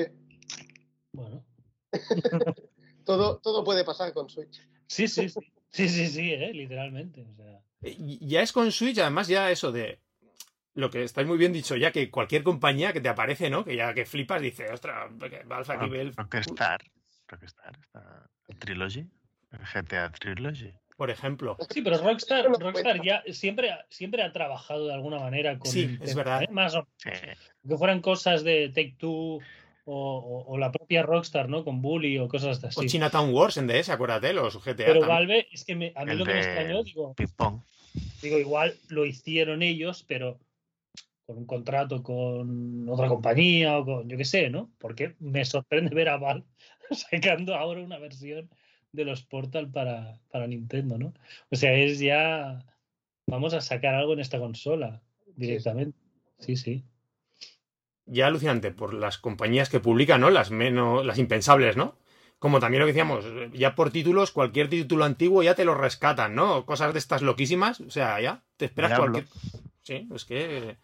Bueno. <laughs> todo, todo puede pasar con Switch. Sí, sí, sí. Sí, sí, sí, eh, literalmente. O sea, Y- Ya es con Switch, además ya eso de lo que estáis muy bien dicho, ya que cualquier compañía que te aparece, ¿no? Que ya que flipas, dice, ostras, Valve aquí ve el- Rockstar. Rockstar. Está Trilogy. GTA Trilogy. por ejemplo. Sí, pero Rockstar, Rockstar ya siempre, ha- siempre ha trabajado de alguna manera con Sí, Nintendo, es verdad. ¿eh? Más o Sí. que fueran cosas de Take Two o, o- o la propia Rockstar, ¿no? Con Bully o cosas O así. Chinatown Wars en DS, acuérdate, los GTA. Pero también. Valve, es que me- a mí El lo que me de extrañó, digo, digo, igual lo hicieron ellos, pero con un contrato con otra compañía o con, yo qué sé, ¿no? Porque me sorprende ver a Valve <laughs> sacando ahora una versión de los Portal para, para Nintendo, ¿no? O sea, es ya, vamos a sacar algo en esta consola directamente. Sí, sí. Ya alucinante por las compañías que publican, ¿no? Las menos, las impensables, ¿no? Como también lo que decíamos, ya por títulos, cualquier título antiguo ya te lo rescatan, ¿no? Cosas de estas loquísimas, o sea, ya te esperas Diablo. cualquier. Sí, es que.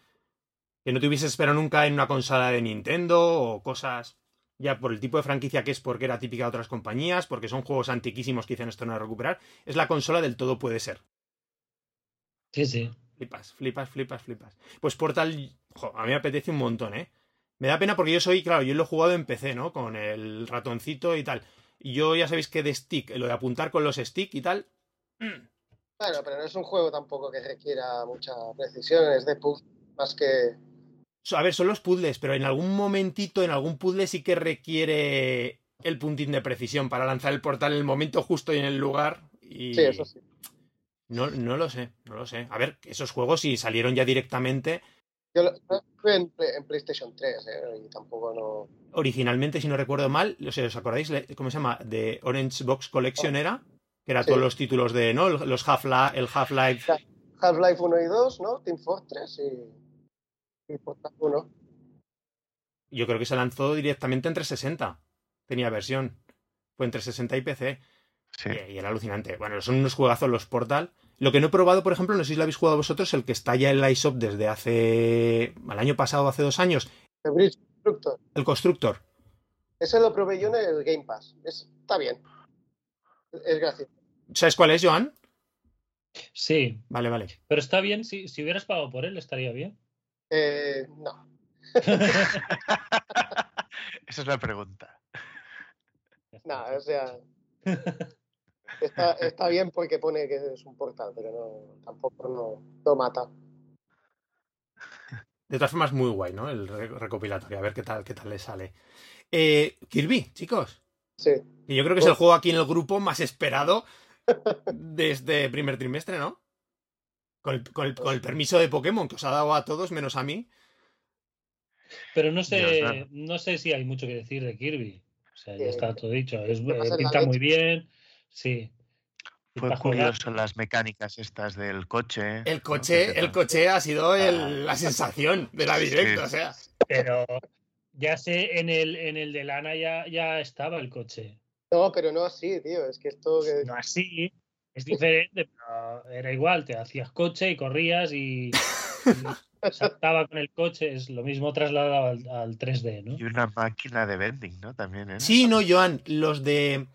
Que no te hubieses esperado nunca en una consola de Nintendo o cosas. Ya por el tipo de franquicia que es, porque era típica de otras compañías, porque son juegos antiquísimos que dicen esto no recuperar. Es la consola del todo puede ser. Sí, sí. Flipas, flipas, flipas, flipas. Pues Portal, jo, a mí me apetece un montón, ¿eh? Me da pena porque yo soy, claro, yo lo he jugado en PC, ¿no? Con el ratoncito y tal. Y yo ya sabéis que de stick, lo de apuntar con los stick y tal. mm, Bueno, pero no es un juego tampoco que requiera mucha precisión, es de puzzle más que. A ver, son los puzzles, pero en algún momentito, en algún puzzle sí que requiere el puntín de precisión para lanzar el portal en el momento justo y en el lugar. Y Sí, eso sí. no, no lo sé, no lo sé. A ver, esos juegos si salieron ya directamente, Yo lo yo jugué en, Play- en PlayStation 3, ¿eh? Y tampoco no. originalmente, si no recuerdo mal, no sé, ¿os acordáis? ¿Cómo se llama? De Orange Box Collection era, que era Sí. todos los títulos de, ¿no? Los Half-Life, el Half-Life. Half-Life 1 y 2, ¿no? Team Fortress y. y Portal 1. Yo creo que se lanzó directamente en 360. Tenía versión. Fue entre 60 y PC. Sí. Y, y era alucinante. Bueno, son unos juegazos los Portal. Lo que no he probado, por ejemplo, no sé si lo habéis jugado vosotros, el que está ya en la iShop desde hace. al año pasado, hace dos años, The Bridge Constructor. el Constructor. Ese lo probé yo en el Game Pass. Es- está bien. Es gracioso. ¿Sabes cuál es, Joan? Sí, Vale, vale. pero está bien, si, si hubieras pagado por él, estaría bien. Eh, no. <laughs> Esa es la pregunta. No, o sea. <laughs> Está, <laughs> está bien porque pone que es un portal, pero no, tampoco no, no mata. De todas formas, muy guay, ¿no? El re- recopilatorio. A ver qué tal, qué tal le sale. Eh, Kirby, chicos. Sí. Y yo creo que es el juego aquí en el grupo más esperado <laughs> de este primer trimestre, ¿no? Con el, con el- con el permiso de Pokémon que os ha dado a todos, menos a mí. Pero no sé, no sé si hay mucho que decir de Kirby. O sea, ya Eh, está todo dicho. Es, ¿qué pasa eh, pinta muy bien. Sí. Fue curioso las mecánicas estas del coche. El coche, el coche ha sido el- Ah. la sensación de la directa, Sí. o sea. Pero ya sé, en el, en el de Lana ya, ya estaba el coche. No, pero no así, tío. Es que esto que. No así, es diferente, pero era igual. Te hacías coche y corrías y, <laughs> saltaba con el coche. Es lo mismo trasladado al, al 3D, ¿no? Y una máquina de vending, ¿no? También era. Sí, no, Joan, los de.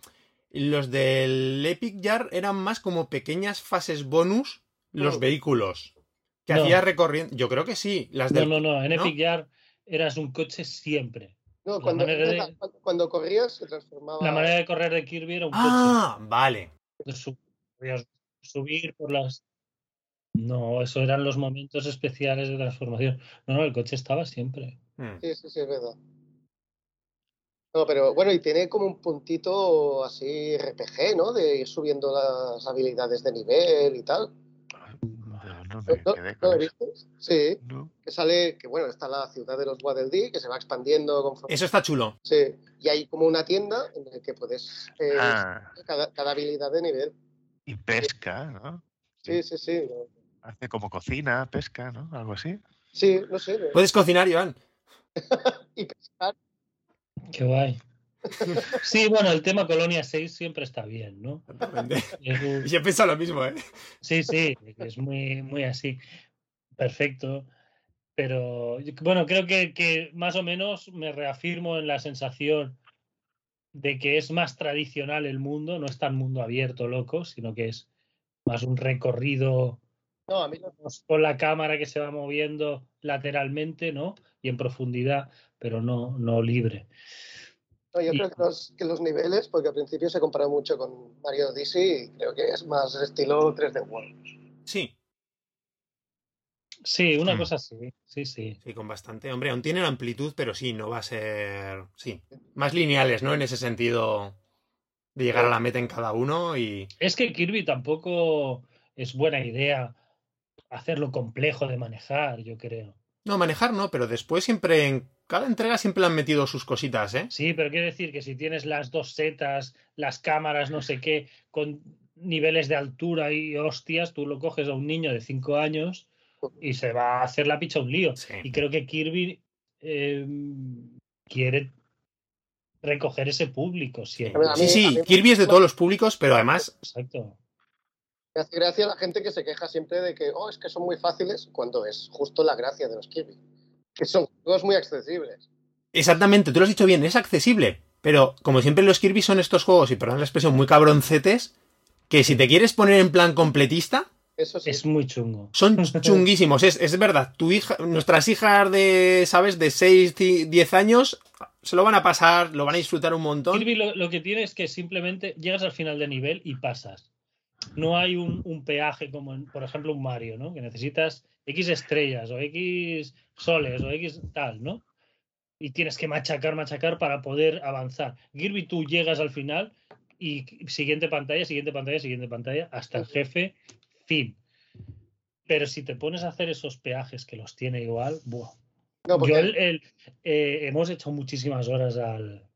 Los del Epic Jar eran más como pequeñas fases bonus, los vehículos. Que No. hacías recorriendo. Yo creo que sí. Las No, del. no, no. En ¿no? Epic Yard eras un coche siempre. No, cuando, de- corrías se transformaba. La manera de correr de Kirby era un Ah, vale. coche. Su- podías subir por las. No, eso eran los momentos especiales de transformación. No, no, el coche estaba siempre. Mm. Sí, sí, sí, es verdad. No, pero bueno, y tiene como un puntito así RPG, ¿no? De ir subiendo las habilidades de nivel y tal. No, no ¿No, me no- quedé no con lo eso. viste? Sí, No. que sale, que bueno, está la ciudad de los Waddle que se va expandiendo conforme. Eso está chulo. Sí, y hay como una tienda en la que puedes eh, Ah, cada, cada habilidad de nivel. y pesca, ¿no? Sí, sí, sí. Hace como cocina, pesca, ¿no? Algo así. Sí, no sé. Puedes cocinar, Joan. <laughs> Y pescar. Qué guay. <laughs> Sí, bueno, el tema Colonia 6 siempre está bien, ¿no? Un- <laughs> Yo pensado lo mismo, ¿eh? Sí, sí, es muy, muy así. Perfecto. Pero bueno, creo que, que más o menos me reafirmo en la sensación de que es más tradicional el mundo, no es tan mundo abierto, loco, sino que es más un recorrido No, a mí no. con la cámara que se va moviendo lateralmente, ¿no? Y en profundidad, pero no, no libre. No, yo Y- creo que los, que los niveles, porque al principio se compara mucho con Mario Odyssey, y creo que es más estilo 3D World. Sí, Sí, una Hmm. cosa así, sí, sí. sí, con bastante. Hombre, aún tienen amplitud, pero sí, no va a ser. Sí. Más lineales, ¿no? En ese sentido de llegar a la meta en cada uno y. Es que Kirby tampoco es buena idea hacerlo complejo de manejar, yo creo. No, manejar no, pero después siempre en cada entrega siempre le han metido sus cositas, ¿eh? Sí, pero quiero decir que si tienes las dos setas, las cámaras, no sé qué, con niveles de altura y hostias, tú lo coges a un niño de 5 años y se va a hacer la picha un lío. Sí. Y creo que Kirby eh, quiere recoger ese público siempre. Sí, sí, Kirby es de todos los públicos, pero además Exacto. Me hace gracia la gente que se queja siempre de que, oh, es que son muy fáciles, cuando es justo la gracia de los Kirby. Que son juegos muy accesibles. Exactamente, tú lo has dicho bien, es accesible. Pero como siempre los Kirby son estos juegos, y perdón la expresión, muy cabroncetes, que si te quieres poner en plan completista, Eso sí. Es muy chungo. son <laughs> chunguísimos. Es, es verdad, tu hija, nuestras hijas de, ¿sabes?, de 6, 10 años, se lo van a pasar, lo van a disfrutar un montón. Kirby lo, lo que tiene es que simplemente llegas al final de nivel y pasas. No hay un, un peaje como, en, por ejemplo, un Mario, ¿no? Que necesitas X estrellas o X soles o X tal, ¿no? Y tienes que machacar, machacar para poder avanzar. Kirby, tú llegas al final y siguiente pantalla, siguiente pantalla, siguiente pantalla, hasta el jefe, fin. Pero si te pones a hacer esos peajes que los tiene igual, ¡buah! No, porque Yo el- el- eh, hemos hecho muchísimas horas al,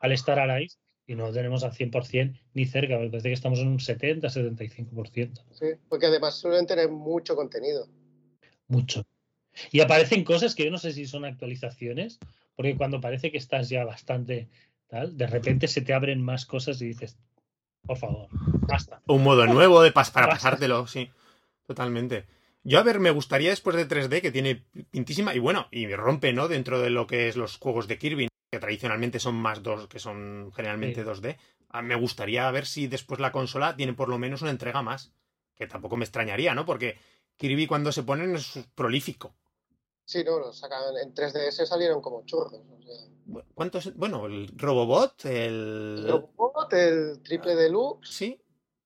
al Star Allies y no tenemos al 100% ni cerca. Me parece que estamos en un 70-75%. sí, porque además suelen tener mucho contenido. Mucho. Y aparecen cosas que yo no sé si son actualizaciones, porque cuando parece que estás ya bastante tal, de repente se te abren más cosas y dices, por favor, basta. Un modo nuevo de pas para Basta. pasártelo, sí. Totalmente. Yo, a ver, me gustaría después de 3D, que tiene pintísima, y bueno, y rompe, ¿no? Dentro de lo que es los juegos de Kirby, que tradicionalmente son más dos, que son generalmente Sí. 2D. Ah, Me gustaría ver si después la consola tiene por lo menos una entrega más. Que tampoco me extrañaría, ¿no? Porque Kirby cuando se ponen es prolífico. Sí, no, los sacan en 3DS salieron como churros. O sea, ¿Cuántos? Bueno, el Robobot, el el. Robot, el triple deluxe, Sí.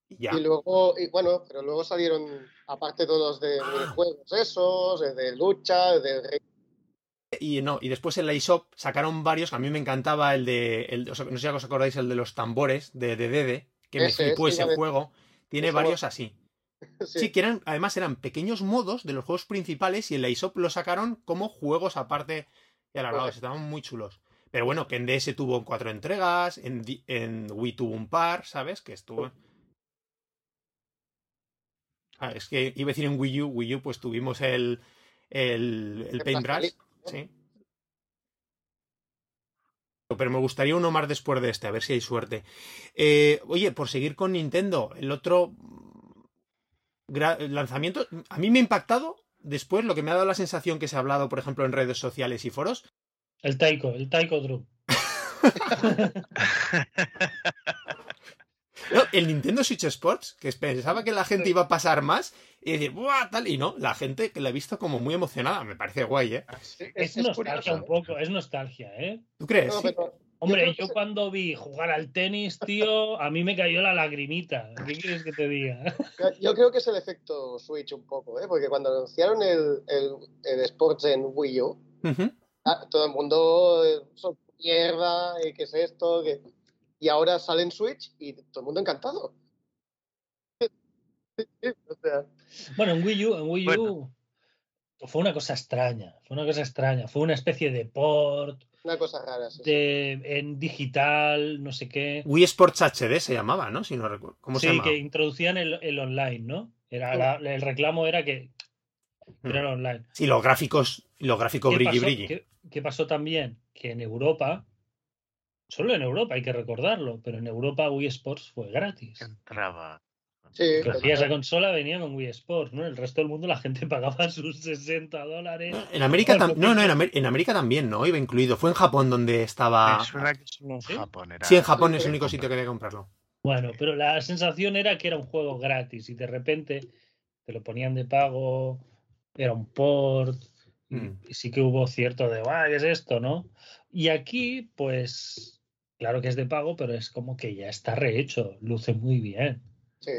y Ya. y luego, y bueno, pero luego salieron, aparte todos de Ah. minijuegos esos, de, de lucha, de rey. Y no, y después en la eShop sacaron varios, que a mí me encantaba el de, el, o sea, no sé si os acordáis, el de los tambores de DDD, que me flipó ese juego. Tiene varios así. <laughs> Sí, Sí, que eran, además eran pequeños modos de los juegos principales y en la eShop lo sacaron como juegos aparte y alargados, Correcto. estaban muy chulos. Pero bueno, que en DS tuvo cuatro entregas, en, en Wii tuvo un par, ¿sabes? Que estuvo... Ah, es que iba a decir en Wii U, Wii U pues tuvimos el, el, el El Paintbrush. Sí. Pero me gustaría uno más después de este, a ver si hay suerte. Eh, oye, por seguir con Nintendo, el otro lanzamiento, a mí me ha impactado después lo que me ha dado la sensación que se ha hablado, por ejemplo, en redes sociales y foros. El Taiko, el Taiko Drum. <laughs> <laughs> No, el Nintendo Switch Sports, que pensaba que la gente iba a pasar más y decir, ¡buah! tal, y no, la gente que la ha visto como muy emocionada, me parece guay, ¿eh? sí, Es, es nostalgia un poco, es nostalgia, ¿eh? ¿Tú crees? No, Sí. pero Hombre, yo, que cuando vi jugar al tenis, tío, a mí me cayó la lagrimita. ¿Qué quieres que te diga? Yo- creo que es el efecto Switch un poco, ¿eh? porque cuando anunciaron el, el, el Sports en Wii U, ah, todo el mundo eh, son mierda, eh, ¿qué es esto? ¿Qué-?". Y ahora sale en Switch y todo el mundo encantado. <laughs> O sea, Bueno, en Wii U, en Wii U Bueno. fue una cosa extraña, fue una cosa extraña, fue una especie de port, una cosa rara. sí, sí. de, en digital, no sé qué. Wii Sports HD se llamaba, ¿no? Si no recuerdo. ¿Cómo se Sí, llamaba? que introducían el, el online, ¿no? Era la- el reclamo era que era el online. Sí, los gráficos, los gráficos ¿Qué brilli pasó, brilli. qué- qué pasó también? Que en Europa, solo en Europa hay que recordarlo, pero en Europa Wii Sports fue gratis. Entraba. Sí, hacía esa consola venía con Wii Sports, ¿no? El resto del mundo la gente <laughs> pagaba sus 60 dólares. En América Por tam- no, no, en, Amer- en América también, ¿no? Iba incluido. Fue en Japón donde estaba. Que solo en ¿Sí? Japón era. Sí, en Japón es el único sitio que hay que comprarlo. Bueno, pero la sensación era que era un juego gratis y de repente te lo ponían de pago, era un port, y- Mm. y sí que hubo cierto de, "Guau, ¿qué es esto, no? Y aquí, pues, claro que es de pago, pero es como que ya está rehecho, luce muy bien, sí.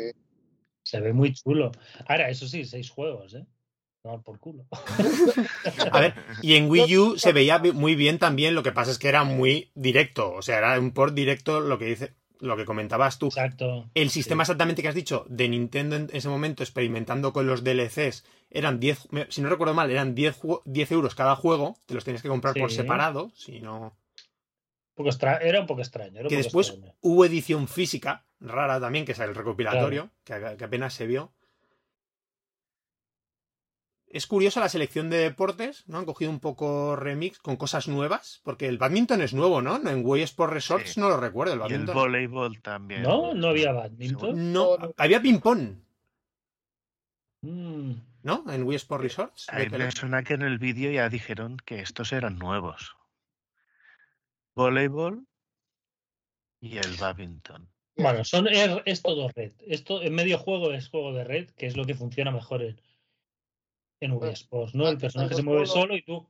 se ve muy chulo. Ahora, eso sí, seis juegos, ¿eh? No, por culo. <laughs> A ver, y en Wii U se veía <laughs> muy bien también, lo que pasa es que era muy directo, o sea, era un port directo, lo que dice, lo que comentabas tú. Exacto. El sistema exactamente que has dicho de Nintendo en ese momento experimentando con los DLCs eran 10, me- si no recuerdo mal, eran 10, ju- 10 euros cada juego, te los tenías que comprar por separado, si no... Un poco extra- Era un poco extraño. era un Que poco después extraño. hubo edición física, rara también, que es el recopilatorio, que, que apenas se vio. Es curiosa la selección de deportes, ¿no? Han cogido un poco remix con cosas nuevas, porque el badminton es nuevo, ¿no? En Wii Sport Resorts Sí. no lo recuerdo, el Y el badminton. voleibol también. No, no había badminton. No, había ping-pong, Mm, ¿no? En Wii Sport Resorts. A mí me suena que en el vídeo ya dijeron que estos eran nuevos. Voleibol y el badminton. Bueno, son, es, es todo red. Esto en medio juego es juego de red, que es lo que funciona mejor en, en Wii Bueno, Sports, ¿no? El ah, personaje los se mueve solo y tú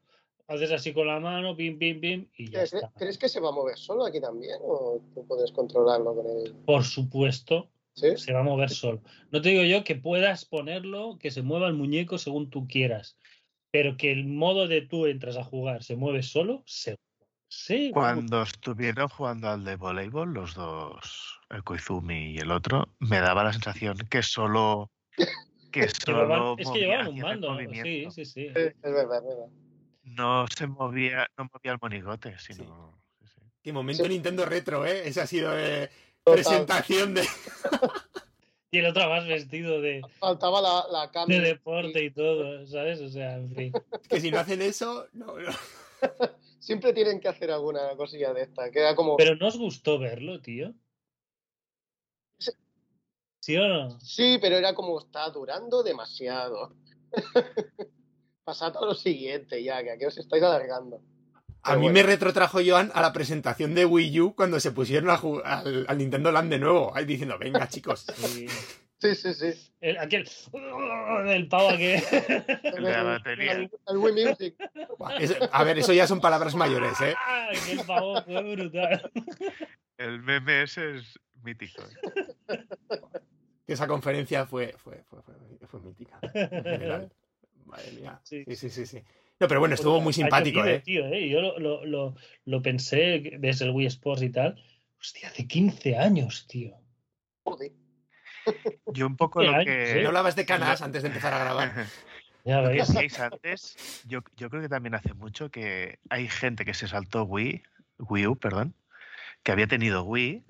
haces así con la mano, pim, pim, pim, y ya ¿Cre- está. ¿Crees que se va a mover solo aquí también? ¿O tú puedes controlarlo con el.? Por supuesto, ¿Sí? se va a mover solo. No te digo yo que puedas ponerlo, que se mueva el muñeco según tú quieras, pero que el modo de tú entras a jugar se mueve solo, seguro. Sí, Cuando estuvieron jugando al de voleibol, los dos, el Koizumi y el otro, me daba la sensación <laughs> que solo. Que solo es que llevaban un mando. Sí, sí, sí. Sí, es verdad, es verdad. No se movía, no movía el monigote, sino. sí, sí. Qué momento Sí. Nintendo retro, ¿eh? Esa ha sido eh, presentación de... <laughs> Y el otro más vestido de, Faltaba la, la cama. de deporte y todo, ¿sabes? O sea, en fin. que si no hacen eso, no, no. <laughs> Siempre tienen que hacer alguna cosilla de esta. Queda como. Pero ¿no os gustó verlo, tío? Sí. ¿Sí o no? Sí, pero era como está durando demasiado. <laughs> Pasad a lo siguiente ya, que aquí os estáis alargando. A Pero mí bueno. me retrotrajo Joan a la presentación de Wii U cuando se pusieron a jugar al, al Nintendo Land de nuevo, ahí diciendo, venga chicos. Sí. <laughs> Sí, sí, sí. El, aquel. El pavo que. El <laughs> de la batería. El, el Wii Music. Es- a ver, eso ya son palabras mayores, ¿eh? <laughs> Aquel pavo fue brutal. El meme ese es mítico. ¿eh? Que esa conferencia fue, fue, fue, fue, fue mítica. Madre mía. Sí. Sí, sí, sí, sí. No, pero bueno, estuvo muy simpático, ¿eh? Tío, ¿eh? Yo lo, lo, lo, lo pensé desde el Wii Sports y tal. Hostia, hace 15 años, tío. Joder. Yo un poco lo que. ¿eh? No hablabas de canas antes de empezar a grabar. <laughs> Ya Lo decíais antes, yo, yo creo que también hace mucho que hay gente que se saltó Wii, Wii U, perdón, que había tenido Wii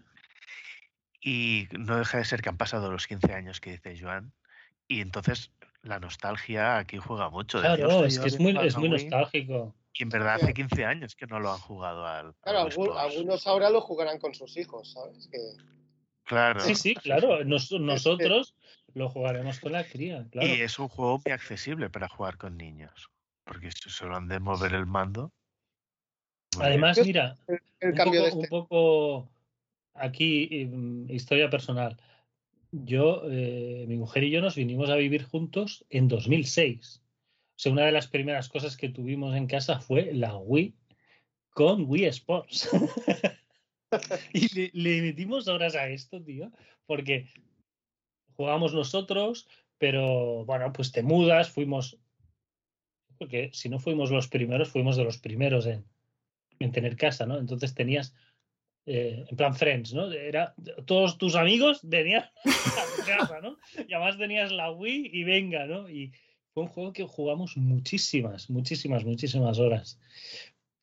y no deja de ser que han pasado los 15 años que dice Joan y entonces la nostalgia aquí juega mucho. Claro, "Hostia, es que es muy, es muy Wii", nostálgico. Y en verdad hace 15 años que no lo han jugado al, Claro, algunos ahora lo jugarán con sus hijos, ¿sabes? Que- Claro. Sí, sí, claro. <laughs> nos- nosotros lo jugaremos con la cría, claro. Y es un juego muy accesible para jugar con niños. Porque si solo han de mover el mando. bien. Además, mira, el, el un cambio poco, de un este. poco aquí, mm, historia personal. Yo, eh, mi mujer y yo nos vinimos a vivir juntos en 2006. O sea, una de las primeras cosas que tuvimos en casa fue la Wii con Wii Sports. <laughs> <laughs> y le, metimos horas a esto, tío, porque jugamos nosotros, pero bueno, pues te mudas, fuimos, porque si no fuimos los primeros, fuimos de los primeros en, en tener casa, ¿no? Entonces tenías, eh, en plan Friends, ¿no? Era, todos tus amigos <laughs> tu casa, ¿no? Y además tenías la Wii y venga, ¿no? Y fue un juego que jugamos muchísimas, muchísimas, muchísimas horas.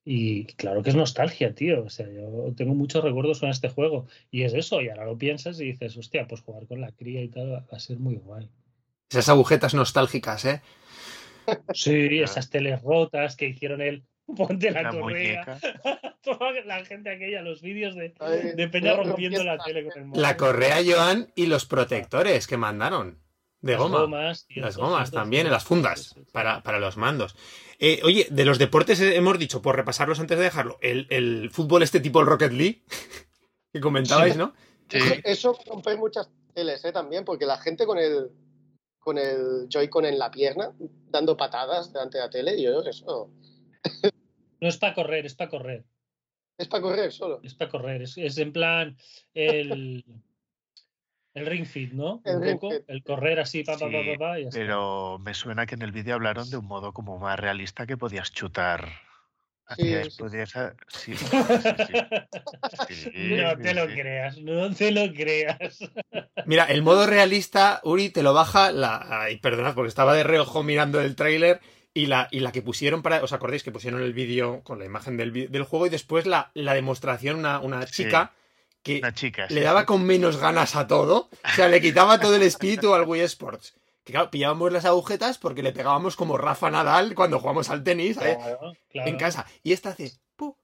Y claro que es nostalgia, tío. O sea, yo tengo muchos recuerdos con este juego. Y es eso, y ahora lo piensas y dices, hostia, pues jugar con la cría y tal va a ser muy guay. Esas agujetas nostálgicas, ¿eh? Sí, esas teles rotas que hicieron el <laughs> ponte la, La correa. <laughs> Toda la gente aquella, los vídeos de, Ay, de Peña ro- rompiendo la tele con el móvil. La correa, Joan, y los protectores que mandaron. De Las goma. gomas, tío, Las gomas también, en las fundas, Sí, sí, sí. para, para los mandos. Eh, oye, de los deportes eh, hemos dicho, por repasarlos antes de dejarlo, el, el fútbol este tipo el Rocket League, <laughs> que comentabais. ¿no? Sí. <laughs> Eso rompéis muchas teles, ¿eh? También, porque la gente con el con el Joy-Con en la pierna, dando patadas delante de la tele, yo eso <laughs> No es para correr, es para correr. es para correr solo. Es para correr. Es, es en plan el, el ring fit, ¿no? El Un ring poco. fit. El correr así, pa, pa, pa, Sí, pa, pa, y. Pero me suena que en el vídeo hablaron de un modo como más realista que podías chutar sí, sí. sí, <laughs> sí, sí. Sí, no te sí, lo sí. creas, no te lo creas. <laughs> Mira, el modo realista, Uri, te lo baja la. Ay, perdonad, porque estaba de reojo mirando el tráiler y la, y la que pusieron para. ¿Os acordáis que pusieron el vídeo con la imagen del, vi- del juego y después la, la demostración, una, una Sí. chica que Una chica. le daba sí. con menos ganas a todo. O sea, le quitaba todo el espíritu al Wii Sports. Que claro, pillábamos las agujetas porque le pegábamos como Rafa Nadal cuando jugamos al tenis ¿eh? Claro, claro. en casa. Y esta hace. pu,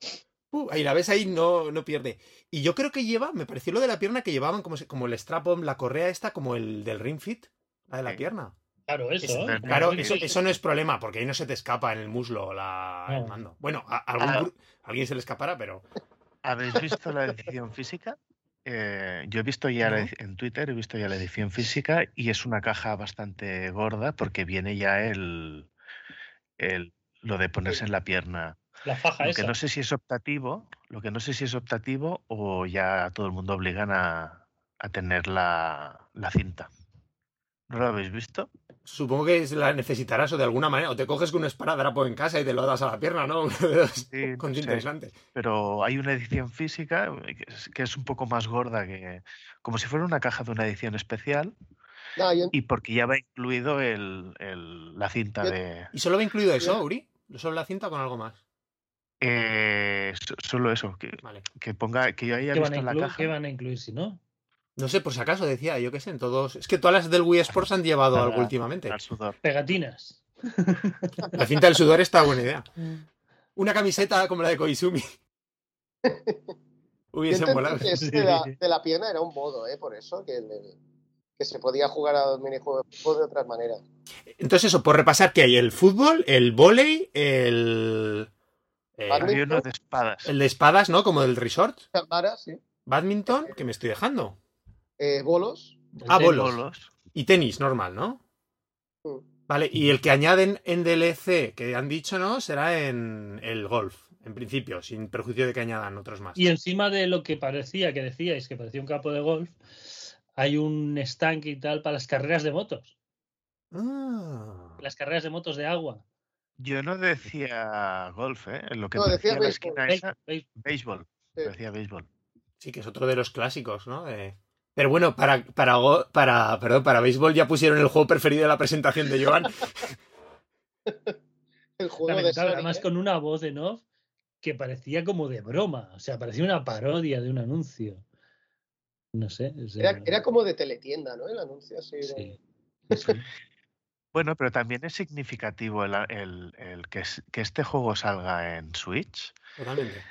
pu, ahí la ves ahí, no, no pierde. Y yo creo que lleva, me pareció lo de la pierna que llevaban como, como el strap-on, la correa esta, como el del ring fit, la de la Sí. pierna. Claro, eso. Eso, ¿eh? claro, eso, eso no es problema, porque ahí no se te escapa en el muslo la, el mando. Bueno, a, algún Ah. a alguien se le escapará, pero. ¿Habéis visto la edición física? Eh, yo he visto ya No. en Twitter, he visto ya la edición física y es una caja bastante gorda porque viene ya el, el lo de ponerse en la pierna. La faja Lo esa. que no sé si es optativo, lo que no sé si es optativo o ya todo el mundo obligan a, a tener la, la cinta. ¿No lo habéis visto? Supongo que se la necesitarás o de alguna manera. O te coges con un esparadrapo en casa y te lo das a la pierna, ¿no? <laughs> Sí, con aislante. pero hay una edición física eh, que es, que es un poco más gorda que como si fuera una caja de una edición especial No, yo- y porque ya va incluido el, el- la cinta Yo- de ¿Y solo va incluido eso, Uri? ¿Solo la cinta o con algo más? eh, so- solo eso que, Vale. que ponga que yo haya ¿Qué van, visto a en la incluir, caja ¿Qué van a incluir si no? No sé, por si acaso decía, yo qué sé, en todos. Es que todas las del Wii Sports han llevado <laughs> algo últimamente. al sudor Pegatinas. <laughs> La cinta del sudor está buena idea. Una camiseta como la de Koizumi. <laughs> Hubiese molado. que ese de, la, de la pierna era un modo, ¿eh? Por eso, que, el- que se podía jugar a los minijuegos de otras maneras. Entonces, eso, por repasar que hay el fútbol, el vóley, el. eh, hay uno de espadas el de espadas, ¿no? Como del resort. Sí. Badminton, que me estoy dejando. Eh, bolos. Ah, bolos. bolos Y tenis, normal, ¿no? Mm. Vale, y el que añaden en DLC, que han dicho, ¿no? Será en el golf, en principio, sin perjuicio de que añadan otros más. Y encima de lo que parecía, que decíais, que parecía un campo de golf, hay un estanque y tal para las carreras de motos. Ah. Las carreras de motos de agua. yo no decía golf eh lo que No, decía decía béisbol. béisbol Sí. decía béisbol Sí, que es otro de los clásicos, ¿no? De- Pero bueno, para, para, para, perdón, para béisbol ya pusieron el juego preferido de la presentación de Joan. <laughs> El juego de Sony, además ¿eh? con una voz en off que parecía como de broma. O sea, parecía una parodia de un anuncio. No sé. o sea, Era, era como de teletienda, ¿no? El anuncio así. de- sí. <laughs> Bueno, pero también es significativo el, el- el que, que este juego salga en Switch. Totalmente.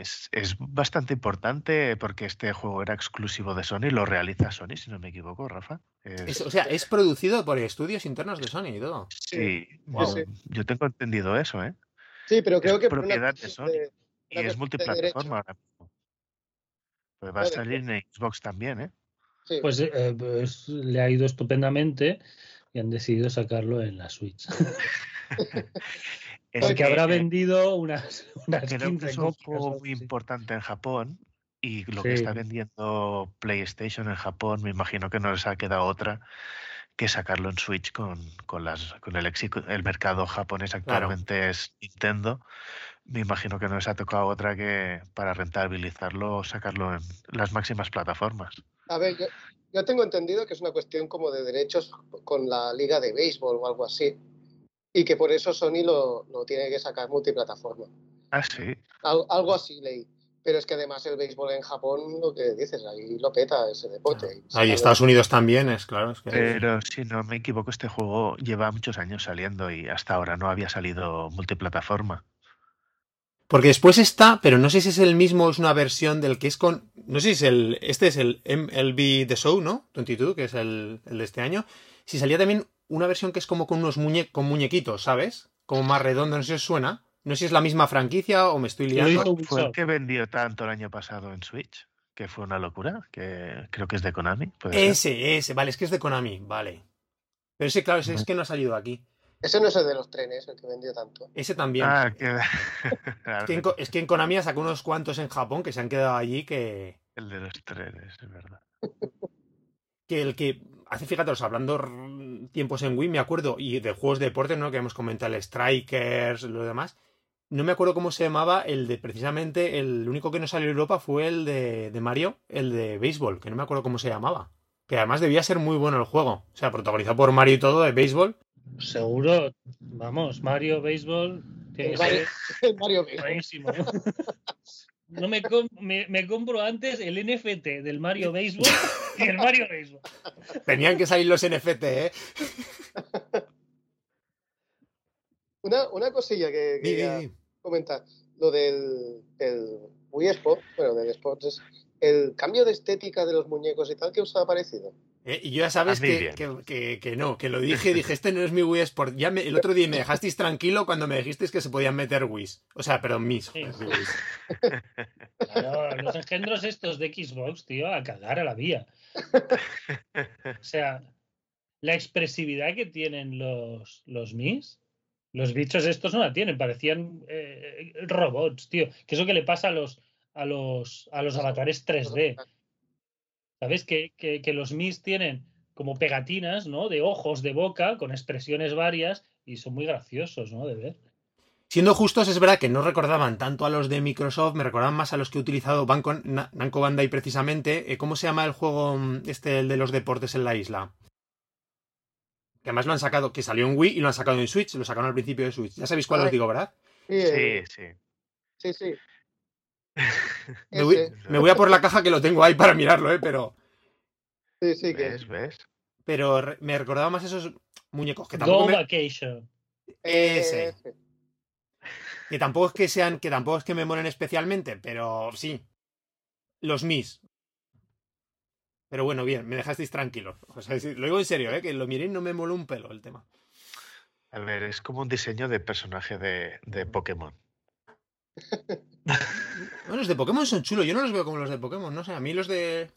Es, es bastante importante porque este juego era exclusivo de Sony, lo realiza Sony, si no me equivoco, Rafa. Es- Es- o sea, es producido por estudios internos de Sony y todo. sí, Wow. yo, yo tengo entendido eso, ¿eh? Sí, pero creo Es que propiedad de Sony. de- Y es multiplataforma ahora mismo. Pues va a salir en Xbox también, ¿eh? sí. Pues, eh, pues le ha ido estupendamente y han decidido sacarlo en la Switch. <laughs> <laughs> Es Porque habrá eh, vendido unas, <laughs> unas Creo que 15 es un juego muy importante en Japón y lo que está vendiendo PlayStation en Japón, me imagino que no les ha quedado otra que sacarlo en Switch con, con, las, con el, éxito- el mercado japonés actualmente es Nintendo. Me imagino que no les ha tocado otra que para rentabilizarlo sacarlo en las máximas plataformas. A ver, yo, yo tengo entendido que es una cuestión como de derechos con la liga de béisbol o algo así. Y que por eso Sony lo, lo tiene que sacar multiplataforma. Ah, sí. Al- algo así leí. Pero es que además el béisbol en Japón, lo que dices, ahí lo peta ese deporte. Y Ahí saca- Estados Unidos también es, claro. Es que... Pero si no me equivoco, este juego lleva muchos años saliendo y hasta ahora no había salido multiplataforma. Porque después está, pero no sé si es el mismo, es una versión del que es con. No sé si es el. Este es el MLB The Show, ¿no? 22, que es el, el de este año. Si salía también una versión que es como con unos muñe con muñequitos, ¿sabes? Como más redondo, no sé si os suena. No sé si es la misma franquicia o me estoy Lo liando. Fue el que vendió tanto el año pasado en Switch, que fue una locura, que creo que es de Konami. puede ser. Ese, ese, vale, es que es de Konami, vale. Pero ese, claro, ese es que no ha salido aquí. Ese no es el de los trenes, el que vendió tanto. Ese también. Ah, que... Es <laughs> que en, es que en Konami sacó unos cuantos en Japón que se han quedado allí que. el de los trenes, es verdad. que el que hace, fíjate, os hablando r- tiempos en Wii, me acuerdo, y de juegos de deporte, ¿no? Que hemos comentado, el Strikers, lo demás. no me acuerdo cómo se llamaba el de precisamente el único que no salió en Europa fue el de, de Mario, el de béisbol, que no me acuerdo cómo se llamaba. Que además debía ser muy bueno el juego. O sea, protagonizado por Mario y todo de béisbol. Seguro, vamos, Mario Béisbol tiene que El Mario, ser <laughs> Mario buenísimo. <laughs> ¿no? Me, com- me, me compro antes el NFT del Mario Béisbol que el Mario Béisbol. Tenían que salir los NFT, ¿eh? Una, una cosilla que quería comentar. Lo del, del Wii Sport, bueno, del Sports, es el cambio de estética de los muñecos y tal, que os ha parecido? Eh, Y yo ya sabes que, que, que- que no, que lo dije, dije, este no es mi Wii Sport. Ya me- el otro día me dejasteis tranquilo cuando me dijisteis que se podían meter Wii's. O sea, perdón, mis. Sí. Claro, los engendros estos de Xbox, tío, a cagar a la vía. O sea, la expresividad que tienen los, los Mis, los bichos estos no la tienen, parecían eh, robots, tío. Que es lo que le pasa a los, a los, a los avatares 3D. ¿Sabes? Que, que, que los Mis tienen como pegatinas, ¿no? De ojos, de boca, con expresiones varias y son muy graciosos, ¿no? De ver. Siendo justos, es verdad que no recordaban tanto a los de Microsoft, me recordaban más a los que he utilizado Banco, Namco Bandai precisamente. Eh, ¿Cómo se llama el juego mm, este, el de los deportes en la isla? Que además lo han sacado, que salió en Wii y lo han sacado en Switch, lo sacaron al principio de Switch. Ya sabéis cuál os digo, ¿verdad? Sí, Sí, sí. sí, sí. <laughs> Me voy, Ese, me voy a por la caja que lo tengo ahí para mirarlo, ¿eh? Pero, sí, sí, que ¿Ves? ¿Ves? pero re- me recordaba más esos muñecos que tampoco Go me- Vacation. Ese. ese. Que tampoco es que sean, que tampoco es que me molen especialmente, pero sí. Los mis. Pero bueno, bien, me dejasteis tranquilo. O sea, sí, lo digo en serio, ¿eh? que lo miré y no me moló un pelo el tema. A ver, es como un diseño de personaje de, de Pokémon. <laughs> Bueno, los de Pokémon son chulos, yo no los veo como los de Pokémon, no sé, a mí los de...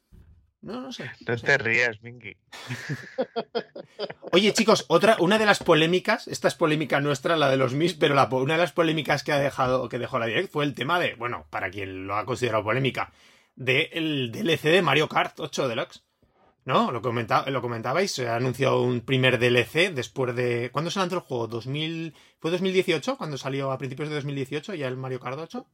No, no sé. No te rías, Mingy. Oye, chicos, otra, una de las polémicas, esta es polémica nuestra, la de los Mis, pero la, una de las polémicas que ha dejado, que dejó la Direct fue el tema de, bueno, para quien lo ha considerado polémica, del DLC de Mario Kart 8 Deluxe. ¿No? Lo, comenta- lo comentabais, se ha anunciado un primer DLC después de. ¿Cuándo se lanzó el juego? ¿2000... ¿Fue 2018? Cuando salió a principios de 2018 ya el Mario Kart 8?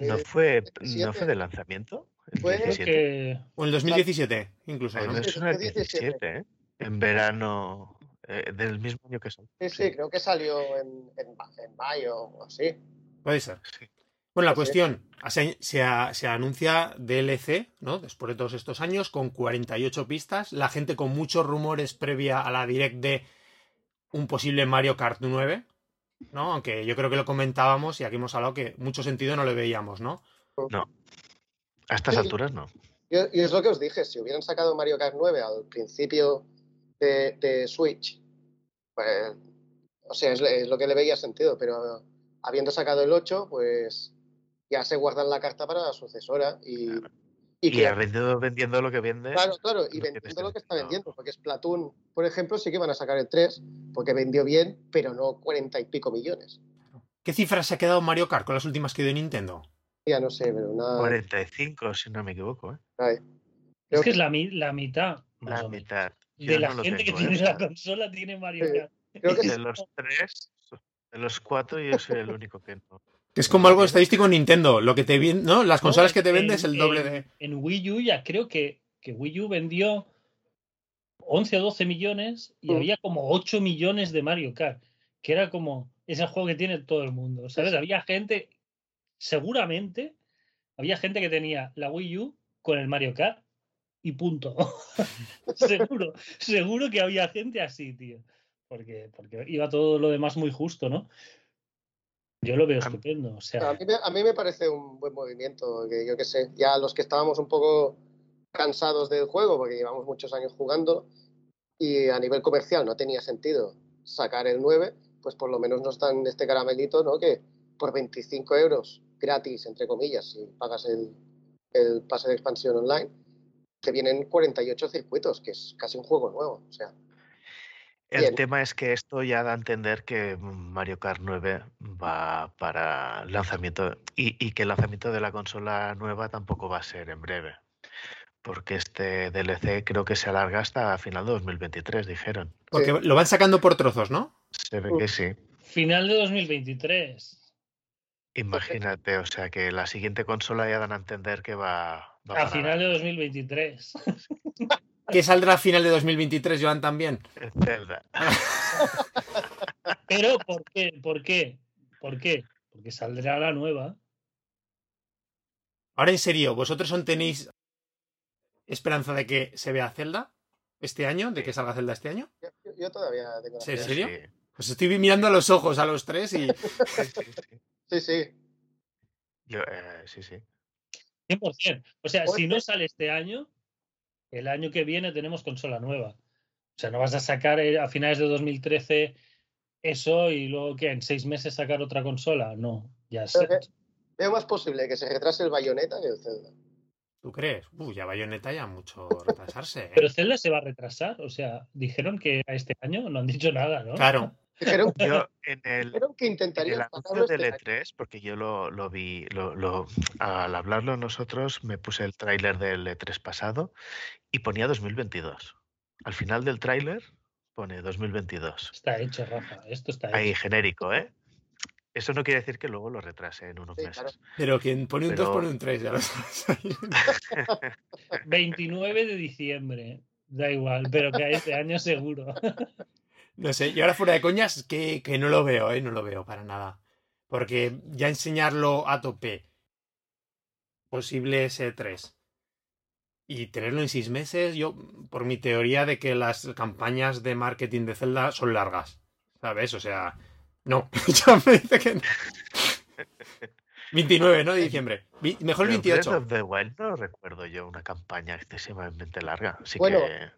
¿No fue, 2017. ¿no fue de lanzamiento? ¿El Fue- Creo 17? que O en el 2017, incluso, Ay, ¿no? suena el 17, 17, ¿eh? En verano eh, del mismo año que salió. Sí, sí, creo que salió en, en, en mayo o así. Puede ser. Sí. Bueno, la cuestión, se, se, se anuncia DLC, ¿no? Después de todos estos años, con 48 pistas. La gente con muchos rumores previa a la direct de un posible Mario Kart 9, ¿no? Aunque yo creo que lo comentábamos y aquí hemos hablado que mucho sentido no le veíamos, ¿no? A estas Sí. alturas no. Y, y es lo que os dije, si hubieran sacado Mario Kart 9 al principio de, de Switch, pues, o sea, es, es lo que le veía sentido, pero habiendo sacado el 8, pues ya se guardan la carta para la sucesora y, y Y que- ha vendido vendiendo lo que vende. Claro, claro, y vendiendo lo que está vendiendo, porque Splatoon, por ejemplo, sí que van a sacar el 3, porque vendió bien, pero no 40 y pico millones. ¿Qué cifras se ha quedado Mario Kart con las últimas que dio Nintendo? Ya no sé, pero una... 45, si no me equivoco, ¿eh? ay, es que es la, mi- la mitad más La o menos, mitad. Yo de la no gente tengo, que ¿eh? tiene la consola tiene Mario Sí. Kart. creo que De sí. los tres, de los cuatro, yo soy el único que no. Que es como algo estadístico en Nintendo. Lo que te ¿no? Las No, consolas que te en- vende es el doble en- de. En Wii U ya creo que, que Wii U vendió 11 o 12 millones y Mm. había como 8 millones de Mario Kart, que era como ese juego que tiene todo el mundo, ¿sabes? Había gente, seguramente, había gente que tenía la Wii U con el Mario Kart y punto. <laughs> seguro, seguro que había gente así, tío. Porque, porque iba todo lo demás muy justo, ¿no? Yo lo veo estupendo. O A sea, mí, me, a mí me parece un buen movimiento, que yo qué sé, ya los que estábamos un poco cansados del juego, porque llevamos muchos años jugando, y a nivel comercial no tenía sentido sacar el 9, pues por lo menos nos dan este caramelito, ¿no? Que por 25 euros gratis, entre comillas, si pagas el, el pase de expansión online, te vienen 48 circuitos, que es casi un juego nuevo. O sea, El Bien. tema es que esto ya da a entender que Mario Kart 9 va para lanzamiento y, y que el lanzamiento de la consola nueva tampoco va a ser en breve. Porque este DLC creo que se alarga hasta final de 2023, dijeron. Porque lo van sacando por trozos, ¿no? Se ve que sí. final de 2023. Imagínate, o sea que la siguiente consola ya dan a entender que va, va A para final de 2023. ¿Qué saldrá a final de 2023, Joan, también? Zelda. Pero, ¿por qué? ¿Por qué? ¿Por qué? Porque saldrá la nueva. Ahora en serio, ¿vosotros aún tenéis esperanza de que se vea Zelda este año? ¿De que salga Zelda este año? Yo, yo- yo todavía tengo la ¿Sí, ¿En serio? Sí, Pues estoy mirando a los ojos a los tres y sí, sí, sí. Sí, sí. Yo, eh, sí, sí. 100%. O sea, si no sale este año, el año que viene tenemos consola nueva. O sea, no vas a sacar eh, a finales de 2013 eso y luego que en seis meses sacar otra consola. No, ya sé. Veo más posible que se retrase el Bayonetta que el Zelda. ¿tú crees? Uy, ya Bayonetta ya mucho <laughs> retrasarse, ¿eh? Pero Zelda se va a retrasar. O sea, dijeron que a este año no han dicho nada, ¿no? Claro. Dijeron, Yo en el, dijeron que en intentarían el anuncio del este año. E3, porque yo lo, lo vi, lo, lo- al hablarlo nosotros, me puse el tráiler del E3 pasado y ponía 2022. Al final del tráiler pone 2022. Está hecho, Rafa. Esto está Ahí hecho. genérico, ¿eh? Eso no quiere decir que luego lo retrase en unos Sí, meses. claro. Pero quien pone un 2 Pero- pone un 3, ya lo sabes. <laughs> 29 de diciembre. Da igual, pero que a este año seguro. <laughs> No sé, y ahora fuera de coñas, que, que no lo veo, ¿eh? No lo veo para nada. Porque ya enseñarlo a tope, posible S3, y tenerlo en seis meses, yo, por mi teoría de que las campañas de marketing de Zelda son largas, ¿sabes? O sea, no, <laughs> ya me dice que no. 29, ¿no? De diciembre. Mejor el Pero Breath 28. of the Wild no recuerdo yo una campaña excesivamente larga. Así Bueno, que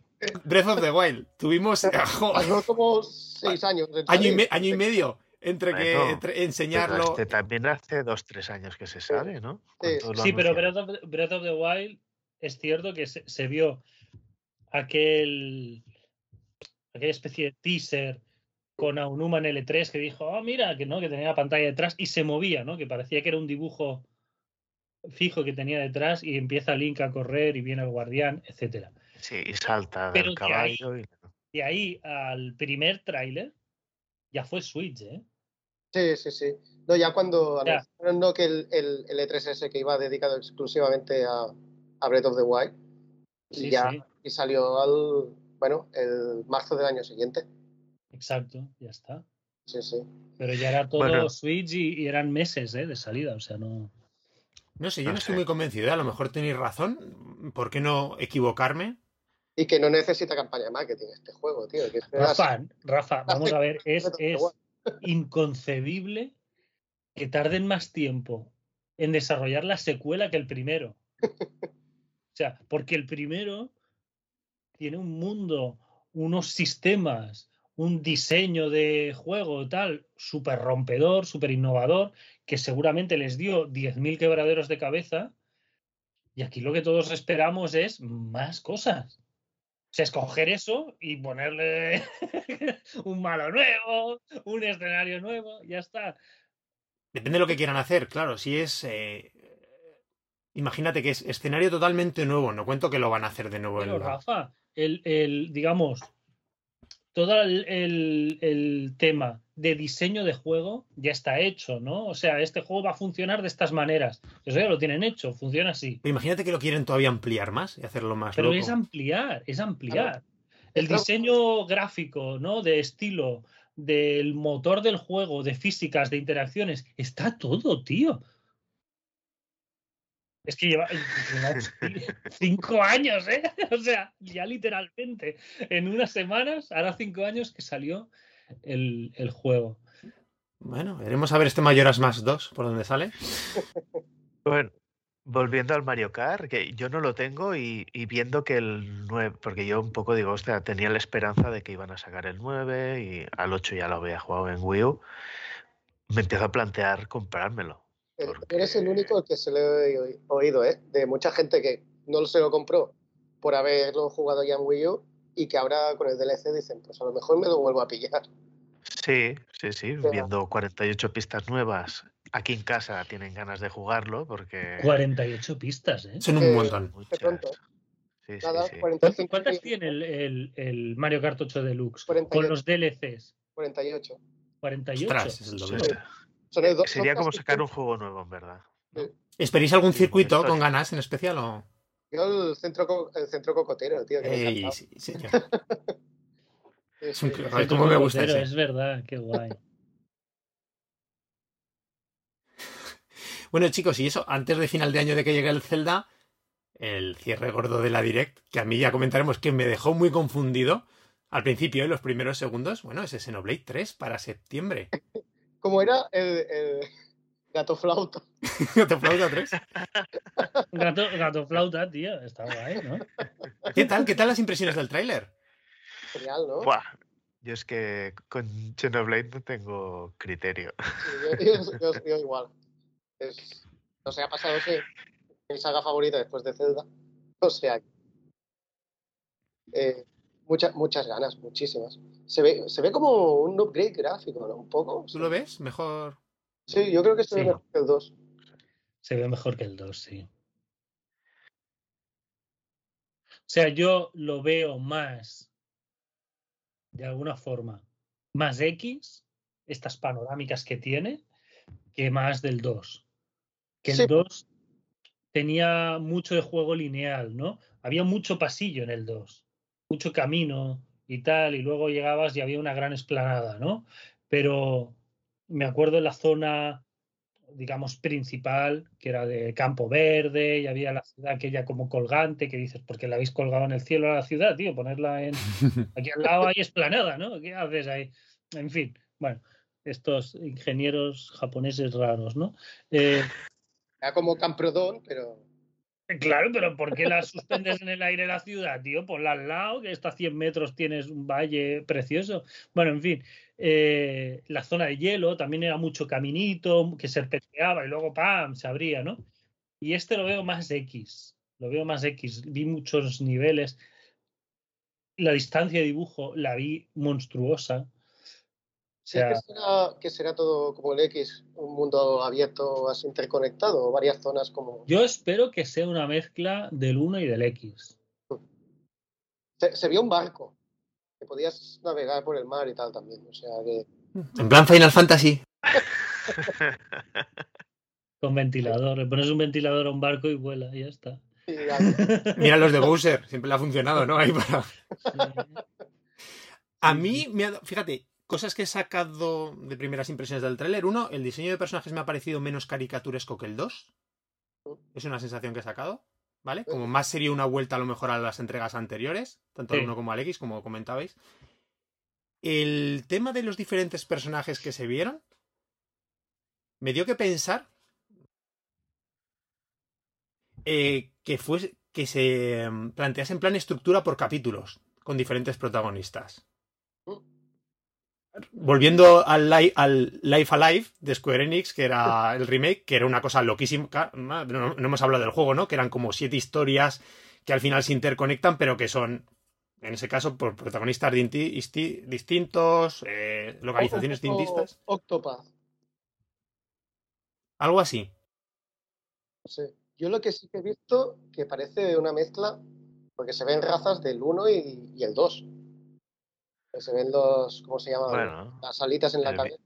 Breath of the Wild. Tuvimos <laughs> Pasó como seis años. año, y me- año y medio entre que Bueno, entre enseñarlo. este también hace dos, tres años que se sabe, ¿no? Sí, pero. Breath of, the, Breath of the Wild es cierto que se, se vio aquel aquella especie de teaser con Aonuma en L3 que dijo, oh, mira, que no, que tenía la pantalla detrás y se movía, ¿no? Que parecía que era un dibujo fijo que tenía detrás y empieza Link a correr y viene el guardián, etcétera. Sí, y salta Pero del de ahí- caballo. y- De ahí al primer tráiler ya fue Switch, ¿eh? Sí, sí, sí. No, ya cuando Ya. anunciaron no, que el, el, el E3S que iba dedicado exclusivamente a, a Breath of the Wild, y ya sí, y salió al, bueno, el marzo del año siguiente. exacto, ya está. Sí, sí. Pero ya era todo Bueno. Switch y, y eran meses ¿eh? de salida, o sea, no... No sé, yo No no estoy sé. muy convencido. ¿eh? A lo mejor tenéis razón. ¿Por qué no equivocarme? Y que no necesita campaña de marketing este juego, tío. Que Rafa, Rafa, vamos a ver, es, <laughs> es inconcebible que tarden más tiempo en desarrollar la secuela que el primero. O sea, porque el primero tiene un mundo, unos sistemas, un diseño de juego tal, súper rompedor, súper innovador, que seguramente les dio 10.000 quebraderos de cabeza. Y aquí lo que todos esperamos es más cosas. Sea, escoger eso y ponerle <laughs> un malo nuevo, un escenario nuevo, ya está. Depende de lo que quieran hacer, claro. Si es. eh, Imagínate que es escenario totalmente nuevo. No cuento que lo van a hacer de nuevo. Pero en la- Rafa, el, el, digamos, todo el, el- el tema de diseño de juego ya está hecho, ¿no? O sea, este juego va a funcionar de estas maneras. Eso ya lo tienen hecho, funciona así. Pero Imagínate que lo quieren todavía ampliar más y hacerlo más Pero loco. es ampliar, es ampliar. El diseño gráfico, ¿no? De estilo, del motor del juego, de físicas, de interacciones, está todo, tío. Es que lleva lleva <laughs> cinco años, ¿eh? <laughs> O sea, ya literalmente, en unas semanas, hará cinco años que salió el, el juego. Bueno, veremos a ver este Mayoras más 2 por dónde sale. <laughs> Bueno, volviendo al Mario Kart, que yo no lo tengo y, y viendo que el 9, porque yo un poco digo, hostia, tenía la esperanza de que iban a sacar el 9 y al 8 ya lo había jugado en Wii U, me empiezo a plantear comprármelo. Eh, Porque- Eres el único que se lo he oí- oído, ¿eh? De mucha gente que no se lo compró por haberlo jugado ya en Wii U y que ahora con el DLC dicen, pues a lo mejor me lo vuelvo a pillar. Sí, sí, sí, Pero- viendo 48 pistas nuevas. Aquí en casa tienen ganas de jugarlo porque... 48 pistas, ¿eh? Son un Eh, montón. Sí, sí, sí. 45 ¿Cuántas y- tiene el, el- el Mario Kart 8 Deluxe? 48. Con los DLCs. 48. 48. Ostras, es el Sí, doble. sí. Son el do- son Sería como sacar un juego nuevo, en verdad. ¿Esperéis algún Sí, circuito con ganas en especial o...? Yo el centro, el centro cocotero, tío. Que Ey, sí, señor. <laughs> Es un cómo me gusta Cocotero, ese. Es verdad, qué guay. Bueno, chicos, y eso, antes de final de año de que llegue el Zelda, el cierre gordo de la Direct, que a mí ya comentaremos que me dejó muy confundido al principio, en los primeros segundos, bueno, ese Xenoblade 3 para septiembre. <laughs> Como era el, el gato flauta. ¿Te aplaudo 3? Gato, gato flauta, tío. Está guay, ¿no? ¿Qué tal? ¿Qué tal las impresiones del tráiler? Genial, ¿no? Buah, Yo es que con Xenoblade no tengo criterio. Sí, yo, yo- yo- yo igual. Es, no sé, ha pasado ese, mi saga favorita después de Zelda. O sea, eh, muchas muchas ganas, muchísimas. Se ve, se ve como un upgrade gráfico, ¿no? Un poco. ¿Tú lo ves? Mejor. Sí, yo creo que se ve Sí. mejor que el 2. Se ve mejor que el 2, sí. O sea, yo lo veo más, de alguna forma, más X, estas panorámicas que tiene, que más del 2. Que Sí. el 2 tenía mucho de juego lineal, ¿no? Había mucho pasillo en el 2, mucho camino y tal, y luego llegabas y había una gran esplanada, ¿no? Pero me acuerdo en la zona digamos, principal, que era de campo verde, y había la ciudad aquella como colgante, que dices, ¿por qué la habéis colgado en el cielo a la ciudad, tío? Ponerla en... <laughs> Aquí al lado hay esplanada, ¿no? ¿Qué haces ahí? En fin, bueno, estos ingenieros japoneses raros, ¿no? Eh, Era como Camprodón, pero claro, pero ¿por qué la suspendes en el aire la ciudad, tío? Ponla al lado, que está a 100 metros tienes un valle precioso. Bueno, en fin, eh, la zona de hielo también era mucho caminito que serpenteaba y luego ¡pam! se abría, ¿no? Y este lo veo más X, lo veo más X. Vi muchos niveles. La distancia de dibujo la vi monstruosa. O sí que será, que será todo como el X, un mundo abierto así interconectado, varias zonas como... yo espero que sea una mezcla del 1 y del X. Se, se vio un barco, que podías navegar por el mar y tal también, o sea que... En plan Final Fantasy. <laughs> Con ventilador. Le pones un ventilador a un barco y vuela, y ya está. y. <laughs> Mira los de Bowser, siempre le ha funcionado, ¿no? Ahí para... A mí, me ha dado- fíjate, cosas que he sacado de primeras impresiones del tráiler. Uno, el diseño de personajes me ha parecido menos caricaturesco que el 2. Es una sensación que he sacado, ¿vale? Como más sería una vuelta a lo mejor a las entregas anteriores, tanto al Sí. 1 como al X, como comentabais. El tema de los diferentes personajes que se vieron me dio que pensar eh, que fuese que se em, plantease en plan estructura por capítulos con diferentes protagonistas. Volviendo al, Li- al Life Alive de Square Enix, que era el remake, que era una cosa loquísima. No, no hemos hablado del juego, ¿no? Que eran como siete historias que al final se interconectan, pero que son, en ese caso, por protagonistas distintos, eh, localizaciones O- o- distintas. Octopath, Algo así. no sé. Yo lo que sí que he visto, que parece una mezcla, porque se ven razas del 1 y, y el 2. Que Se ven los, ¿cómo se llama? Bueno, Las alitas en la el cabeza.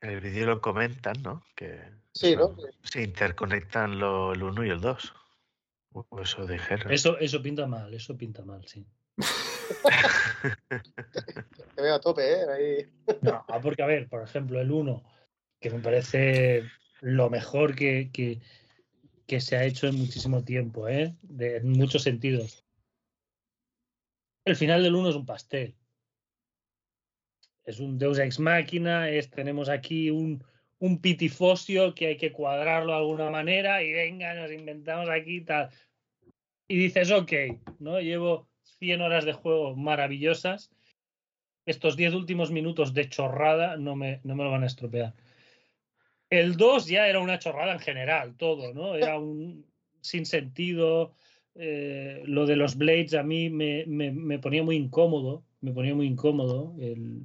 en el vídeo lo comentan, ¿no? Que Sí, ¿no? se interconectan lo- el 1 y el 2. O o eso dijeron. Eso, eso pinta mal, eso pinta mal, sí. <laughs> Te veo a tope, ¿eh? Ahí. No, porque a ver, por ejemplo, el 1, que me parece lo mejor que, que, que se ha hecho en muchísimo tiempo, ¿eh? De, en muchos sentidos. El final del 1 es un pastel. Es un Deus Ex Máquina, es, tenemos aquí un, un pitifosio que hay que cuadrarlo de alguna manera y venga, nos inventamos aquí tal. Y dices, ok, ¿no? Llevo 100 horas de juego maravillosas estos 10 últimos minutos de chorrada no me, no me lo van a estropear. El 2 ya era una chorrada en general, todo, ¿no? Era un sin sentido. Eh, lo de los Blades a mí me, me- me ponía muy incómodo, me ponía muy incómodo el-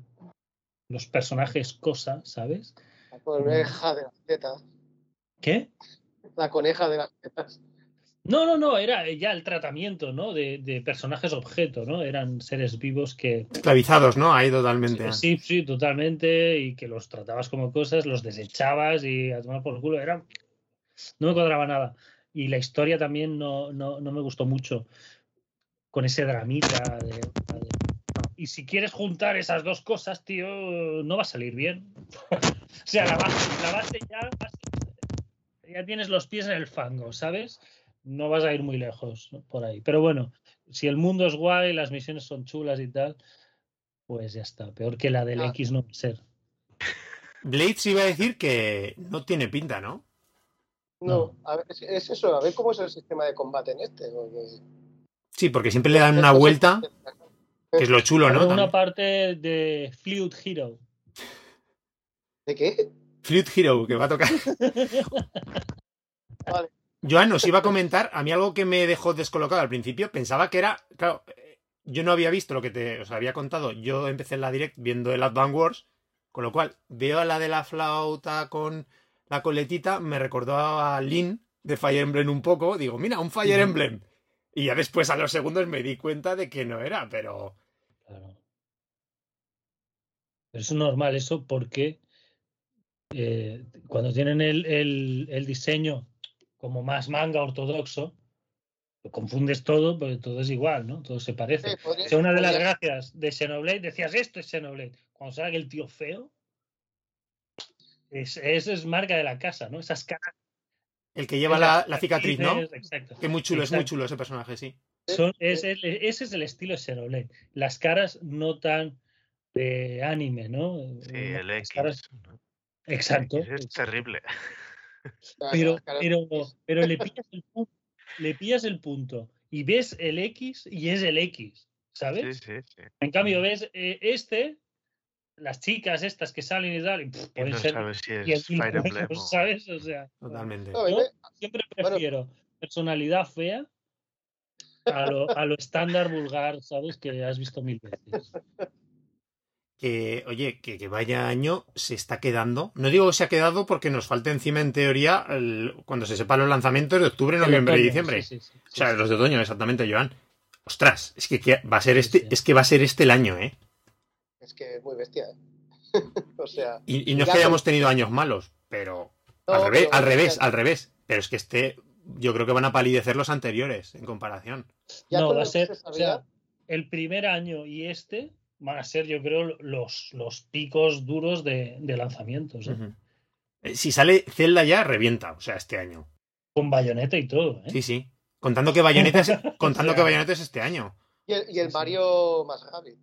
los personajes cosa, ¿sabes? La coneja de las tetas. ¿Qué? La coneja de las tetas. No, no, no, era ya el tratamiento, ¿no? De, de personajes objeto, ¿no? Eran seres vivos que... Esclavizados, ¿no? Ahí totalmente. Sí, sí, totalmente, y que los tratabas como cosas, los desechabas y a tomar por el culo, era... No me cuadraba nada. Y la historia también no, no, no me gustó mucho, con ese dramita de... de- Y si quieres juntar esas dos cosas, tío, no va a salir bien. <laughs> o sea, la base, la base ya, ya tienes los pies en el fango, ¿sabes? No vas a ir muy lejos por ahí. Pero bueno, si el mundo es guay, las misiones son chulas y tal, pues ya está. Peor que la del Ah. X no va a ser. Blades iba a decir que no tiene pinta, ¿no? No, a ver, es, es eso, a ver cómo es el sistema de combate en este. porque- Sí, porque siempre le dan una vuelta, que es lo chulo, ¿no? Una parte de Fluid Hero. ¿De qué? Flute Hero, que va a tocar. <laughs> Vale. Joan nos iba a comentar, a mí algo que me dejó descolocado al principio, pensaba que era, claro, eh, yo no había visto lo que te os había contado, yo empecé en la direct viendo el Advance Wars, con lo cual veo a la de la flauta con la coletita, me recordó a Lynn de Fire Emblem un poco, digo, mira, un Fire. Emblem. Y ya después a los segundos me di cuenta de que no era, pero Claro. Pero es normal eso porque eh, cuando tienen el, el- el diseño como más manga ortodoxo, lo confundes todo, porque todo es igual, ¿no? Todo se parece. Sí, podría- O sea, una de las gracias de Xenoblade, decías, esto es Xenoblade. Cuando sale el tío feo, es, eso es marca de la casa, ¿no? Esas caras. el que lleva la, la cicatriz, ¿no? Exacto. Que muy chulo, es muy chulo ese personaje, sí. Son- es ese es el estilo de Xenoblade. Las caras no tan de anime, ¿no? Sí, Las el X. caras- ¿no? Exacto. X es terrible. Pero, pero, pero le pillas el punto, le pillas el punto y ves el X y es el X, Sí, ¿sabes? sí, sí. En cambio, ves eh, este, las chicas estas que salen y tal, y pff, pueden no ser sabes si 10.000 es Fire Emblem. ¿sabes? O sea, Totalmente. Yo siempre Bueno. prefiero personalidad fea a lo, a lo estándar vulgar, ¿sabes? Que has visto mil veces. que, oye, que, que vaya año se está quedando. No digo que se ha quedado porque nos falta encima, en teoría, el- cuando se sepan los lanzamientos de octubre, noviembre y diciembre. sí, sí, sí, O sea, sí. los de otoño, exactamente, Joan. Ostras, es que, que va a ser Sí, este, sí. es que va a ser este el año, ¿eh? Es que es muy bestia, ¿eh? <laughs> o sea, Y, y no es que hayamos tenido años malos, pero No, al revés, pero- al revés, al revés. Pero es que este, yo creo que van a palidecer los anteriores en comparación. ya No, va a ser, se o sabía, sea, el primer año y este van a ser, yo creo, los, los picos duros de, de lanzamientos, ¿eh? Eh, Si sale Zelda ya, revienta, o sea, este año. con bayoneta y todo. ¿eh? Sí, sí. Contando que Bayonetta es, <laughs> contando O que Bayonetta es este año. y el, y el sí, sí. Mario más Rabbit.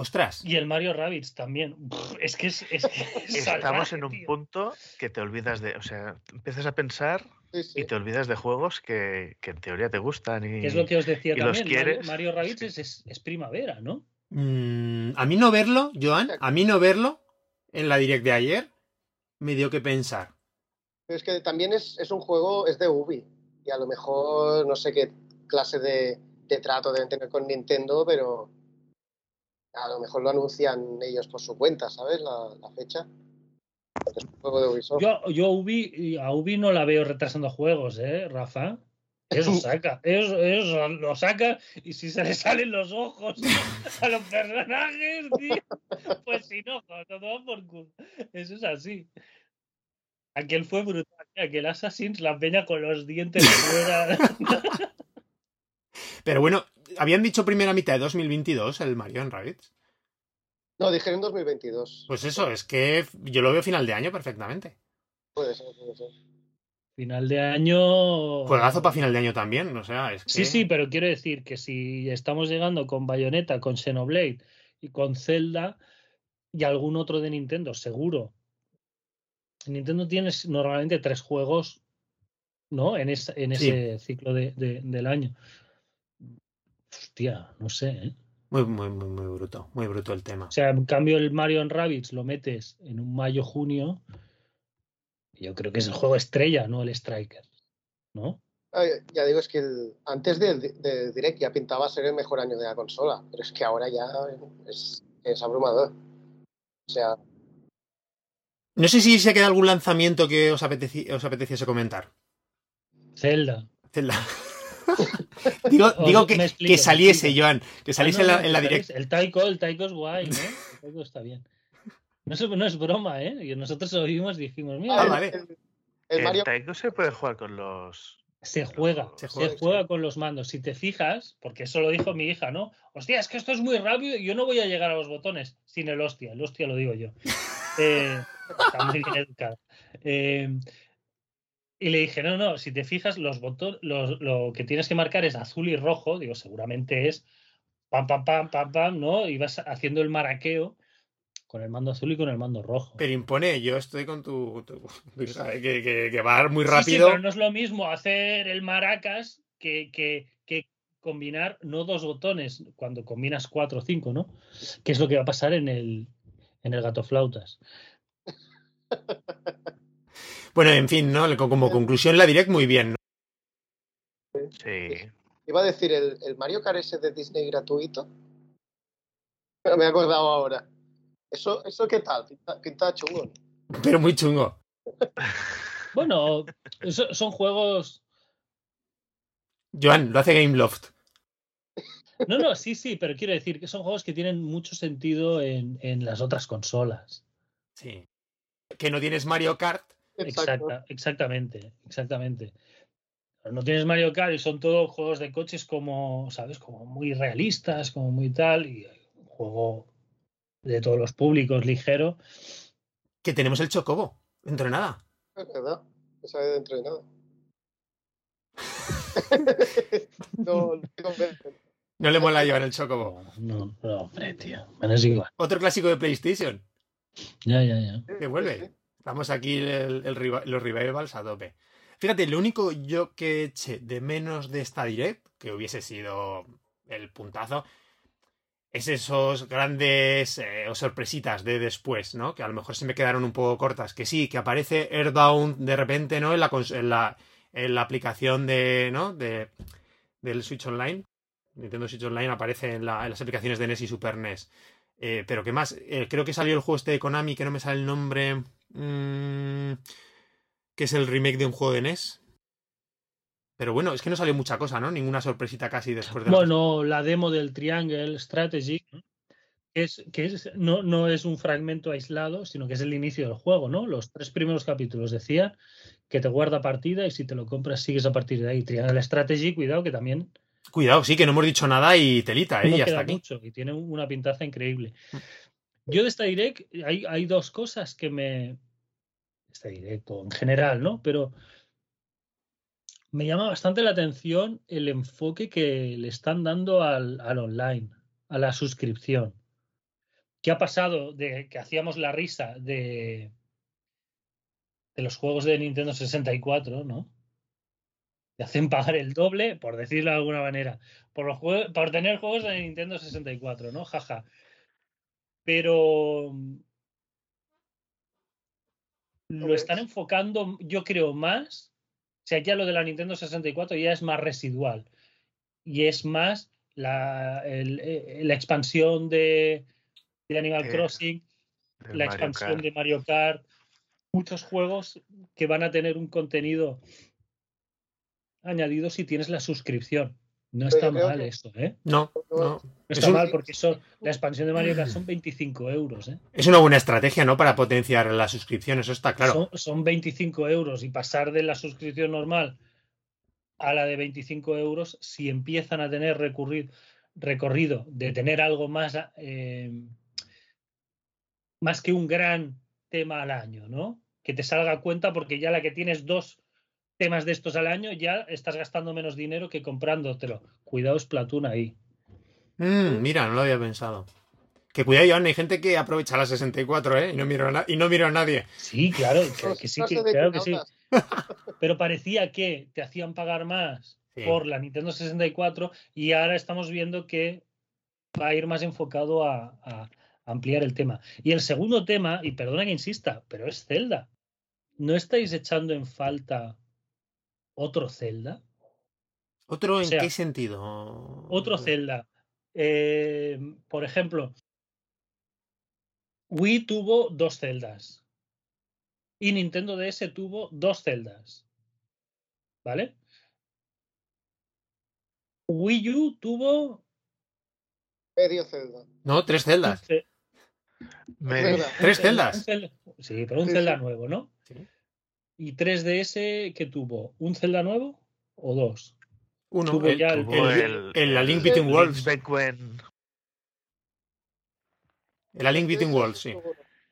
Ostras. Y el Mario Rabbids también. Es que es, es, que <laughs> es Estamos salvaje, en un tío. punto que te olvidas de... O sea, empiezas a pensar Sí, sí. y te olvidas de juegos que, que en teoría te gustan y... Que es lo que os decía y los también. Mario, quieres. Mario Sí. es, es, es primavera, ¿no? Mm, a mí no verlo, Joan, a mí no verlo en la direct de ayer me dio que pensar. Pero es que también es, es un juego, es de Ubi. Y a lo mejor no sé qué clase de, de trato deben tener con Nintendo, pero a lo mejor lo anuncian ellos por su cuenta, ¿sabes? La, la fecha. Es un juego de Ubisoft. Yo, yo Ubi, a Ubi no la veo retrasando juegos, ¿eh, Rafa? Eso <laughs> saca, eso, eso lo saca y si se le salen los ojos a los personajes, tío, pues si no, todo por culo. Eso es así. Aquel fue brutal, aquel Assassin's, la peña con los dientes fuera. <laughs> Pero bueno, habían dicho primera mitad de 2022 el Mario en Rabbids. No, dijeron 2022. Pues eso, es que yo lo veo final de año perfectamente. Puede ser, puede ser. Final de año. Juegazo para final de año también, o sea, es que... Sí, sí, pero quiero decir que si estamos llegando con Bayonetta, con Xenoblade y con Zelda y algún otro de Nintendo, seguro. Nintendo tiene normalmente tres juegos, ¿no? En, esa- en Sí. ese ciclo de- de- del año. Hostia, no sé, ¿eh? Muy, muy, muy, muy bruto, muy bruto el tema. O sea, en cambio el Mario Rabbids lo metes en un mayo-junio. Yo creo que es el juego estrella, no el Striker. ¿No? Ah, ya digo, es que el- antes del, del Direct ya pintaba ser el mejor año de la consola, pero es que ahora ya es, es abrumador. O sea, No sé si se queda algún lanzamiento que os, apeteci- os apeteciese comentar. Zelda. Zelda. <laughs> <laughs> digo digo que, explico, que saliese. Joan, que Ah, saliese no, en la, no, en la que direct. sabéis, El taiko, el taiko es guay, ¿no? El taiko está bien. No es, no es broma, ¿eh? Y nosotros lo vimos y dijimos, mira, Ah, el, vale. el- el El Mario Taiko se puede jugar con los. se juega, Se se juega, juega, sí. con los mandos. Si te fijas, porque eso lo dijo mi hija, ¿no? Hostia, es que esto es muy rápido y yo no voy a llegar a los botones sin el hostia. El hostia lo digo yo. <laughs> Eh, está muy bien educada. Eh, y le dije, no, no, si te fijas, los botones, lo que tienes que marcar es azul y rojo. Digo, seguramente es pam, pam, pam, pam, pam, ¿no? Y vas haciendo el maraqueo con el mando azul y con el mando rojo. Pero impone, yo estoy con tu, tu- tu hija, que, que- que va muy Sí, sí, rápido. pero no es lo mismo hacer el maracas que, que, que combinar no dos botones cuando combinas cuatro o cinco, ¿no? Que es lo que va a pasar en el, en el gato flautas. <laughs> Bueno, en fin, ¿no? Como conclusión, la direct muy bien. ¿no? Sí. Iba a decir, el, el Mario Kart ese de Disney gratuito. Pero me he acordado ahora. ¿Eso, eso qué tal? Pinta, pinta chungo. ¿no? Pero muy chungo. <laughs> Bueno, eso- son juegos. Joan, lo hace Gameloft. No, no, sí, sí, pero quiero decir que son juegos que tienen mucho sentido en, en las otras consolas. Sí. Que no tienes Mario Kart. Exacto. Exacta, exactamente, exactamente. No tienes Mario Kart y son todos juegos de coches como, ¿sabes? Como muy realistas, como muy tal, y un juego de todos los públicos ligero. Que tenemos el Chocobo. Dentro de nada. Es verdad. Dentro de nada. <laughs> no, le mola llevar el Chocobo. No, no, no, hombre, tío. Bueno, es igual. Otro clásico de PlayStation. Ya, ya, ya. Que vuelve. Estamos aquí los revivals a tope. Fíjate, lo único yo que eché de menos de esta direct, que hubiese sido el puntazo, es esos grandes eh, sorpresitas de después, ¿no? Que a lo mejor se me quedaron un poco cortas. Que sí, que aparece Airdown de repente, ¿no? En la, en la, en la aplicación de, ¿no? De, del Switch Online. Nintendo Switch Online aparece en, la- en las aplicaciones de NES y Super NES. Eh, pero ¿qué más? Eh, creo que salió el juego este de Konami, que no me sale el nombre. Mm, que es el remake de un juego de NES. Pero bueno, es que no salió mucha cosa, ¿no? Ninguna sorpresita casi después de la- Bueno, la demo del Triangle Strategy es que es, no, no es un fragmento aislado, sino que es el inicio del juego, ¿no? Los tres primeros capítulos decían que te guarda partida y si te lo compras sigues a partir de ahí. Triangle Strategy, cuidado que también Cuidado, sí, que no hemos dicho nada y telita, ¿eh? no y hasta queda aquí. mucho y tiene una pintaza increíble. Yo de esta direct hay, dos cosas que me esta direct o en general, ¿no? Pero me llama bastante la atención el enfoque que le están dando al, al online, a la suscripción. ¿Qué ha pasado de que hacíamos la risa de, de los juegos de Nintendo 64, ¿no? Te hacen pagar el doble, por decirlo de alguna manera, por, los por tener juegos de Nintendo 64, ¿no? Jaja. Pero mm, lo están enfocando, yo creo, más. O sea, ya lo de la Nintendo 64 ya es más residual. Y es más la, el- eh, la expansión de, de Animal Eh, Crossing, la Mario expansión Kart. de Mario Kart, muchos juegos que van a tener un contenido añadido si tienes la suscripción. No está mal que- eso, ¿eh? No, no. No Es está un- mal porque eso, la expansión de Mario Kart son 25 euros, ¿eh? Es una buena estrategia, ¿no? Para potenciar la suscripción, eso está claro. Son, son 25 euros y pasar de la suscripción normal a la de 25 euros, si empiezan a tener recurrir, recorrido de tener algo más, eh, más que un gran tema al año, ¿no? Que te salga a cuenta porque ya la que tienes dos temas de estos al año, ya estás gastando menos dinero que comprándotelo. Cuidado, Splatoon ahí. Mm, mira, no lo había pensado. Que cuidado, Joan, hay gente que aprovecha la 64, ¿eh? Y no miro a, na- y no miro a nadie. Sí, claro, que, que sí, que, claro que sí. <laughs> Pero parecía que te hacían pagar más Sí. por la Nintendo 64 y ahora estamos viendo que va a ir más enfocado a, a ampliar el tema. Y el segundo tema, y perdona que insista, pero es Zelda. ¿No estáis echando en falta otro Zelda? ¿Otro en sea, qué sentido? Otro Zelda. Eh, por ejemplo, Wii tuvo dos celdas. Y Nintendo DS tuvo dos celdas. ¿Vale? Wii U tuvo Medio Zelda. No, tres celdas. Tres celdas. Sí, pero un Sí, Zelda sí. nuevo, ¿no? ¿Y 3DS qué tuvo? ¿Un Zelda nuevo o dos? Uno. Tuvo el, ya el- tuvo el- el A Link el- Between Worlds. El A Link Between Worlds, sí.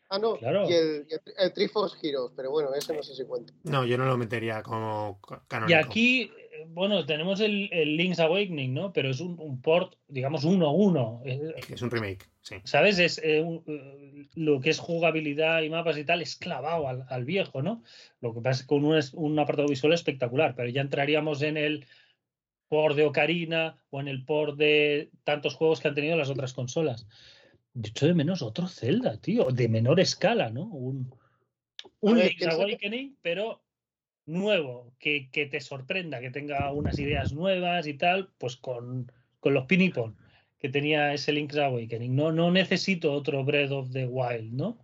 Ah, no. Claro. Y el, el, el Triforce Heroes, pero bueno, ese no sé si cuenta. No, yo no lo metería como ca- Y canónico. aquí, bueno, tenemos el, el Link's Awakening, ¿no? Pero es un, un port, digamos, uno a uno. Eh, Es un remake, sí. ¿Sabes? Es eh, un- eh, lo que es jugabilidad y mapas y tal, es clavado al, al viejo, ¿no? Lo que pasa es que con un, un apartado visual espectacular, pero ya entraríamos en el port de Ocarina o en el port de tantos juegos que han tenido las otras consolas. Yo echo de menos otro Zelda, tío, de menor escala, ¿no? Un, un ver, Link's que- Awakening, pero nuevo, que, que te sorprenda, que tenga unas ideas nuevas y tal, pues con, con los pinipon que tenía ese Link's Awakening. No, no necesito otro Breath of the Wild, ¿no?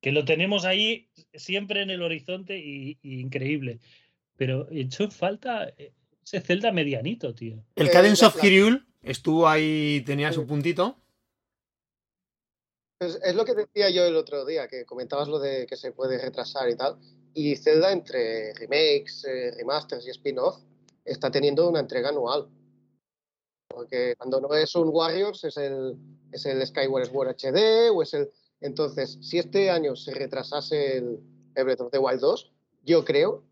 Que lo tenemos ahí siempre en el horizonte y, y increíble. Pero he hecho falta ese Zelda medianito, tío. El Eh, Cadence la of Hyrule estuvo ahí, tenía su puntito. Pues es lo que decía yo el otro día, que comentabas lo de que se puede retrasar y tal. Y Zelda, entre remakes, eh, remasters y spin-off, está teniendo una entrega anual. Porque cuando no es un Warriors, es el, es el Skyward Sword HD o es el. Entonces, si este año se retrasase el, el Breath of the Wild 2, yo creo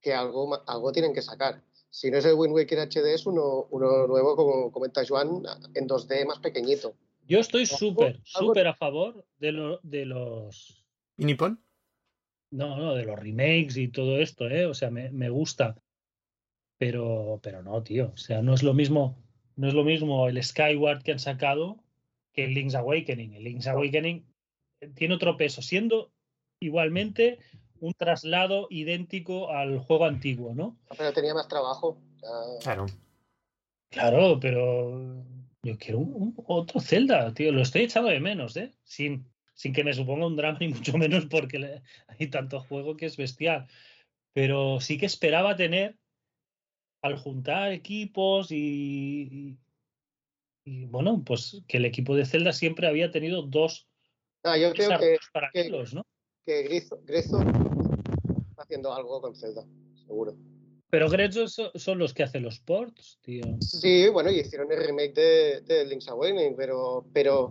que algo, ma- algo tienen que sacar. Si no es el Wind Waker HD, es uno, uno nuevo, como comenta Joan, en 2D más pequeñito. Yo estoy súper, súper a favor de, lo- de los ¿Y Nippon? No, no, de los remakes y todo esto, ¿eh? O sea, me, me gusta. Pero, pero no, tío. O sea, no es lo mismo, no es lo mismo el Skyward que han sacado que el Link's Awakening. El Link's Awakening tiene otro peso, siendo igualmente un traslado idéntico al juego antiguo, ¿no? Pero tenía más trabajo. Claro. Claro, pero yo quiero un, un- otro Zelda, tío. Lo estoy echando de menos, ¿eh? Sin, sin que me suponga un drama, <laughs> ni mucho menos porque le- hay tanto juego que es bestial. Pero sí que esperaba tener, al juntar equipos y, y, y, bueno, pues que el equipo de Zelda siempre había tenido dos No, yo creo que, paralelos, ¿no? que Grizo, Grezzo está haciendo algo con Zelda, seguro. Pero Grezzo so- son los que hacen los ports, tío. Sí, bueno, y hicieron el remake de, de Link's Awakening, pero, pero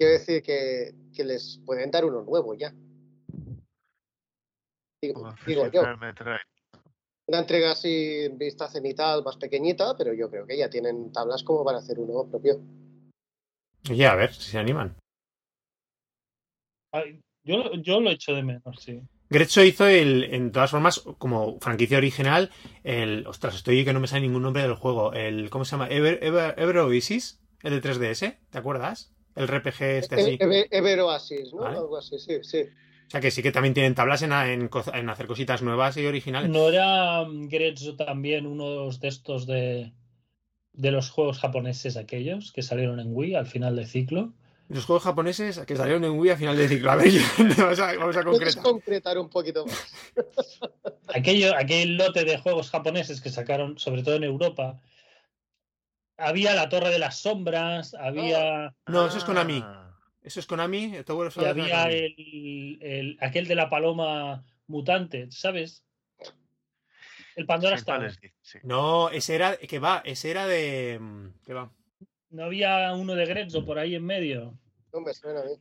quiero decir que, que les pueden dar uno nuevo ya. Digo, yo, una entrega así en vista cenital más pequeñita, pero yo creo que ya tienen tablas como para hacer uno propio. Oye, a ver si se animan. Ay, Yo, lo- yo lo echo de menos, sí. Grezzo hizo el, en todas formas, como franquicia original, el. Ostras, estoy que no me sale ningún nombre del juego. El. ¿Cómo se llama? Ever, Ever, Ever Oasis, el de 3DS, ¿te acuerdas? El RPG este así. Ever, Ever Oasis, ¿no? Vale. Algo así, sí, sí. O sea que sí que también tienen tablas en, en, co- en hacer cositas nuevas y originales. ¿No era mm, Grezzo también uno de estos de, de los juegos japoneses aquellos que salieron en Wii al final del ciclo? Los juegos japoneses que salieron en Wii a final de ciclo. A ver, <laughs> vamos a, vamos a ¿Puedes concretar. concretar un poquito más? Aquello, aquel lote de juegos japoneses que sacaron, sobre todo en Europa. Había la Torre de las Sombras, había, No, eso es Konami. Ah, Eso es Konami. Tower of y había el, el- aquel de la paloma mutante, ¿sabes? El Pandora sí, ¿cuál Star. es? Sí. No, ese era. Que va, ese era de. ¿Qué va? ¿No había uno de Grezzo por ahí en medio? No me suena mí.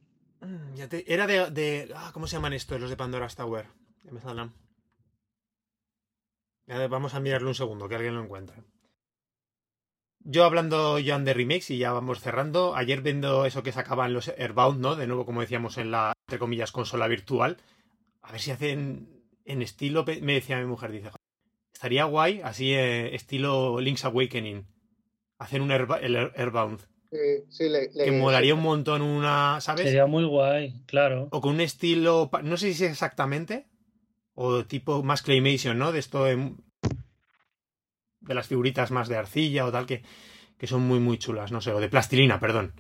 Mm, ya te- era de, de- ah, ¿Cómo se llaman estos, los de Pandora's Tower? Ya me saldrán. Ya Vamos a mirarlo un segundo, que alguien lo encuentre. Yo hablando ya de remakes y ya vamos cerrando. Ayer viendo eso que sacaban los Airbound, ¿no? De nuevo, como decíamos, en la, entre comillas, consola virtual. A ver si hacen en estilo, me decía mi mujer, dice, "Joder, estaría guay, así eh, estilo Link's Awakening. Hacer un Airba- el Airbound. Sí, sí, le, le- Que molaría un montón una, ¿sabes? Sería muy guay, claro. o con un estilo, no sé si es exactamente, o tipo más claymation, ¿no? De esto de, de las figuritas más de arcilla o tal, que, que son muy, muy chulas, no sé, o de plastilina, perdón,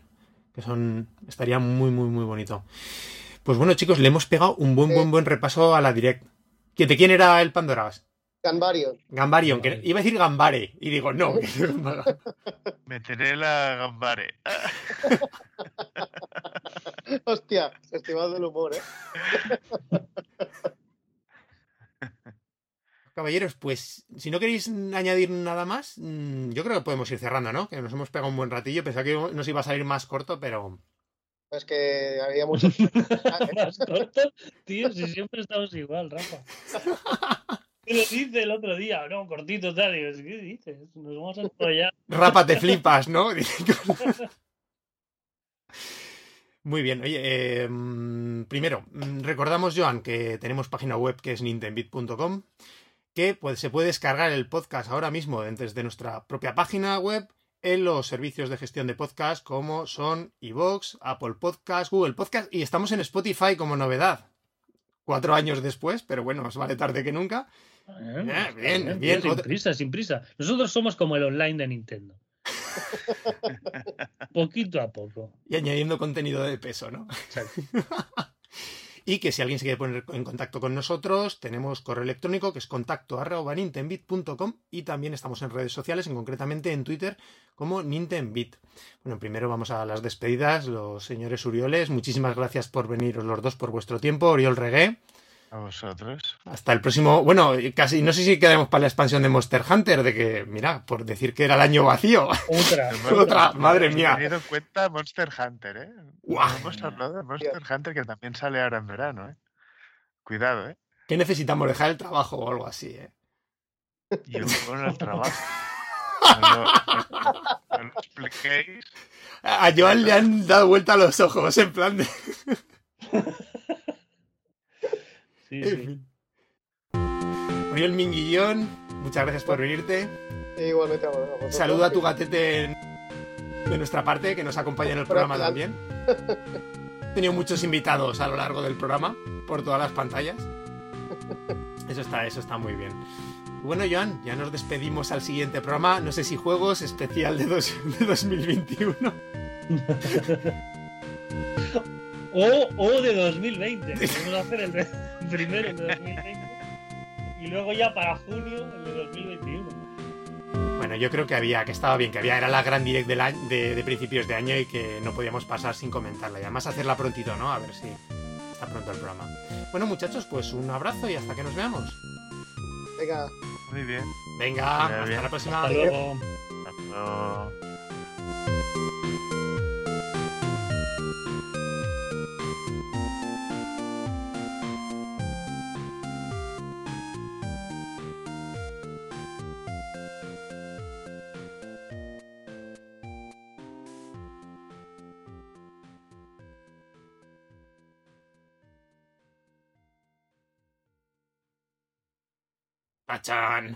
que son, estaría muy, muy, muy bonito. Pues bueno, chicos, le hemos pegado un buen, buen, buen repaso a la direct. ¿Que ¿De quién era el Pandora's? Gambarion. Gambarion, que iba a decir Gambare. Y digo, no. <laughs> Meteré la Gambare. <laughs> Hostia, festival del humor, ¿eh? <laughs> Caballeros, pues si no queréis añadir nada más, mm, yo creo que podemos ir cerrando, ¿no? Que nos hemos pegado un buen ratillo. Pensaba que nos iba a salir más corto, pero. Es que había muchos. <laughs> <laughs> Más corto, tío, si siempre estamos igual, Rafa. <laughs> ¿Qué lo dice el otro día? No, cortito, tal. ¿qué dices? Nos vamos a enrollar. Rapa, te flipas, ¿no? Muy bien, oye, eh, mm, primero, mm, recordamos, Joan, que tenemos página web que es nintendbit.com, que pues, se puede descargar el podcast ahora mismo desde nuestra propia página web en los servicios de gestión de podcast como son iVoox, Apple Podcast, Google Podcast y estamos en Spotify como novedad. Cuatro años después, pero bueno, os vale tarde que nunca. Eh, pues, bien, tío, bien. Sin prisa, sin prisa. Nosotros somos como el online de Nintendo. <laughs> Poquito a poco. Y añadiendo contenido de peso, ¿no? <laughs> Y que si alguien se quiere poner en contacto con nosotros, tenemos correo electrónico que es contacto y también estamos en redes sociales, en concretamente en Twitter como Nintenbit. Bueno, primero vamos a las despedidas. Los señores Urioles, muchísimas gracias por veniros los dos por vuestro tiempo. Oriol Regué, A vosotros. hasta el próximo. Bueno, casi no sé si quedaremos para la expansión de Monster Hunter, de que, mira, por decir que era el año vacío. Otra. <laughs> Otra, madre mía. tenido en cuenta Monster Hunter, ¿eh? Guau. No hemos hablado de Monster Hunter que también sale ahora en verano, ¿eh? Cuidado, ¿eh? Que necesitamos dejar el trabajo o algo así, ¿eh? Y el juego en el trabajo. No, no- no lo expliquéis. A Joan le han dado vuelta a los ojos, en plan de. <laughs> Sí, En sí. fin. Oriol Minguillón, muchas gracias por venirte. Igualmente a vosotros. Saluda a tu gatete de nuestra parte, que nos acompaña en el programa también. He tenido muchos invitados a lo largo del programa, por todas las pantallas. Eso está, eso está muy bien. Bueno, Joan, ya nos despedimos al siguiente programa. No sé si juegos especial de, dos- <laughs> de 2021. <laughs> O, o de 2020. Vamos a hacer el primero el de 2020 y luego ya para junio el de 2021. Bueno, yo creo que había, que estaba bien, que había, era la gran direct del año- de, de principios de año y que no podíamos pasar sin comentarla. Y además hacerla prontito, ¿no? A ver si está pronto el programa. Bueno, muchachos, pues un abrazo y hasta que nos veamos. Venga, Muy bien. Venga, Muy hasta la próxima. Hasta luego. Hasta luego. Baton.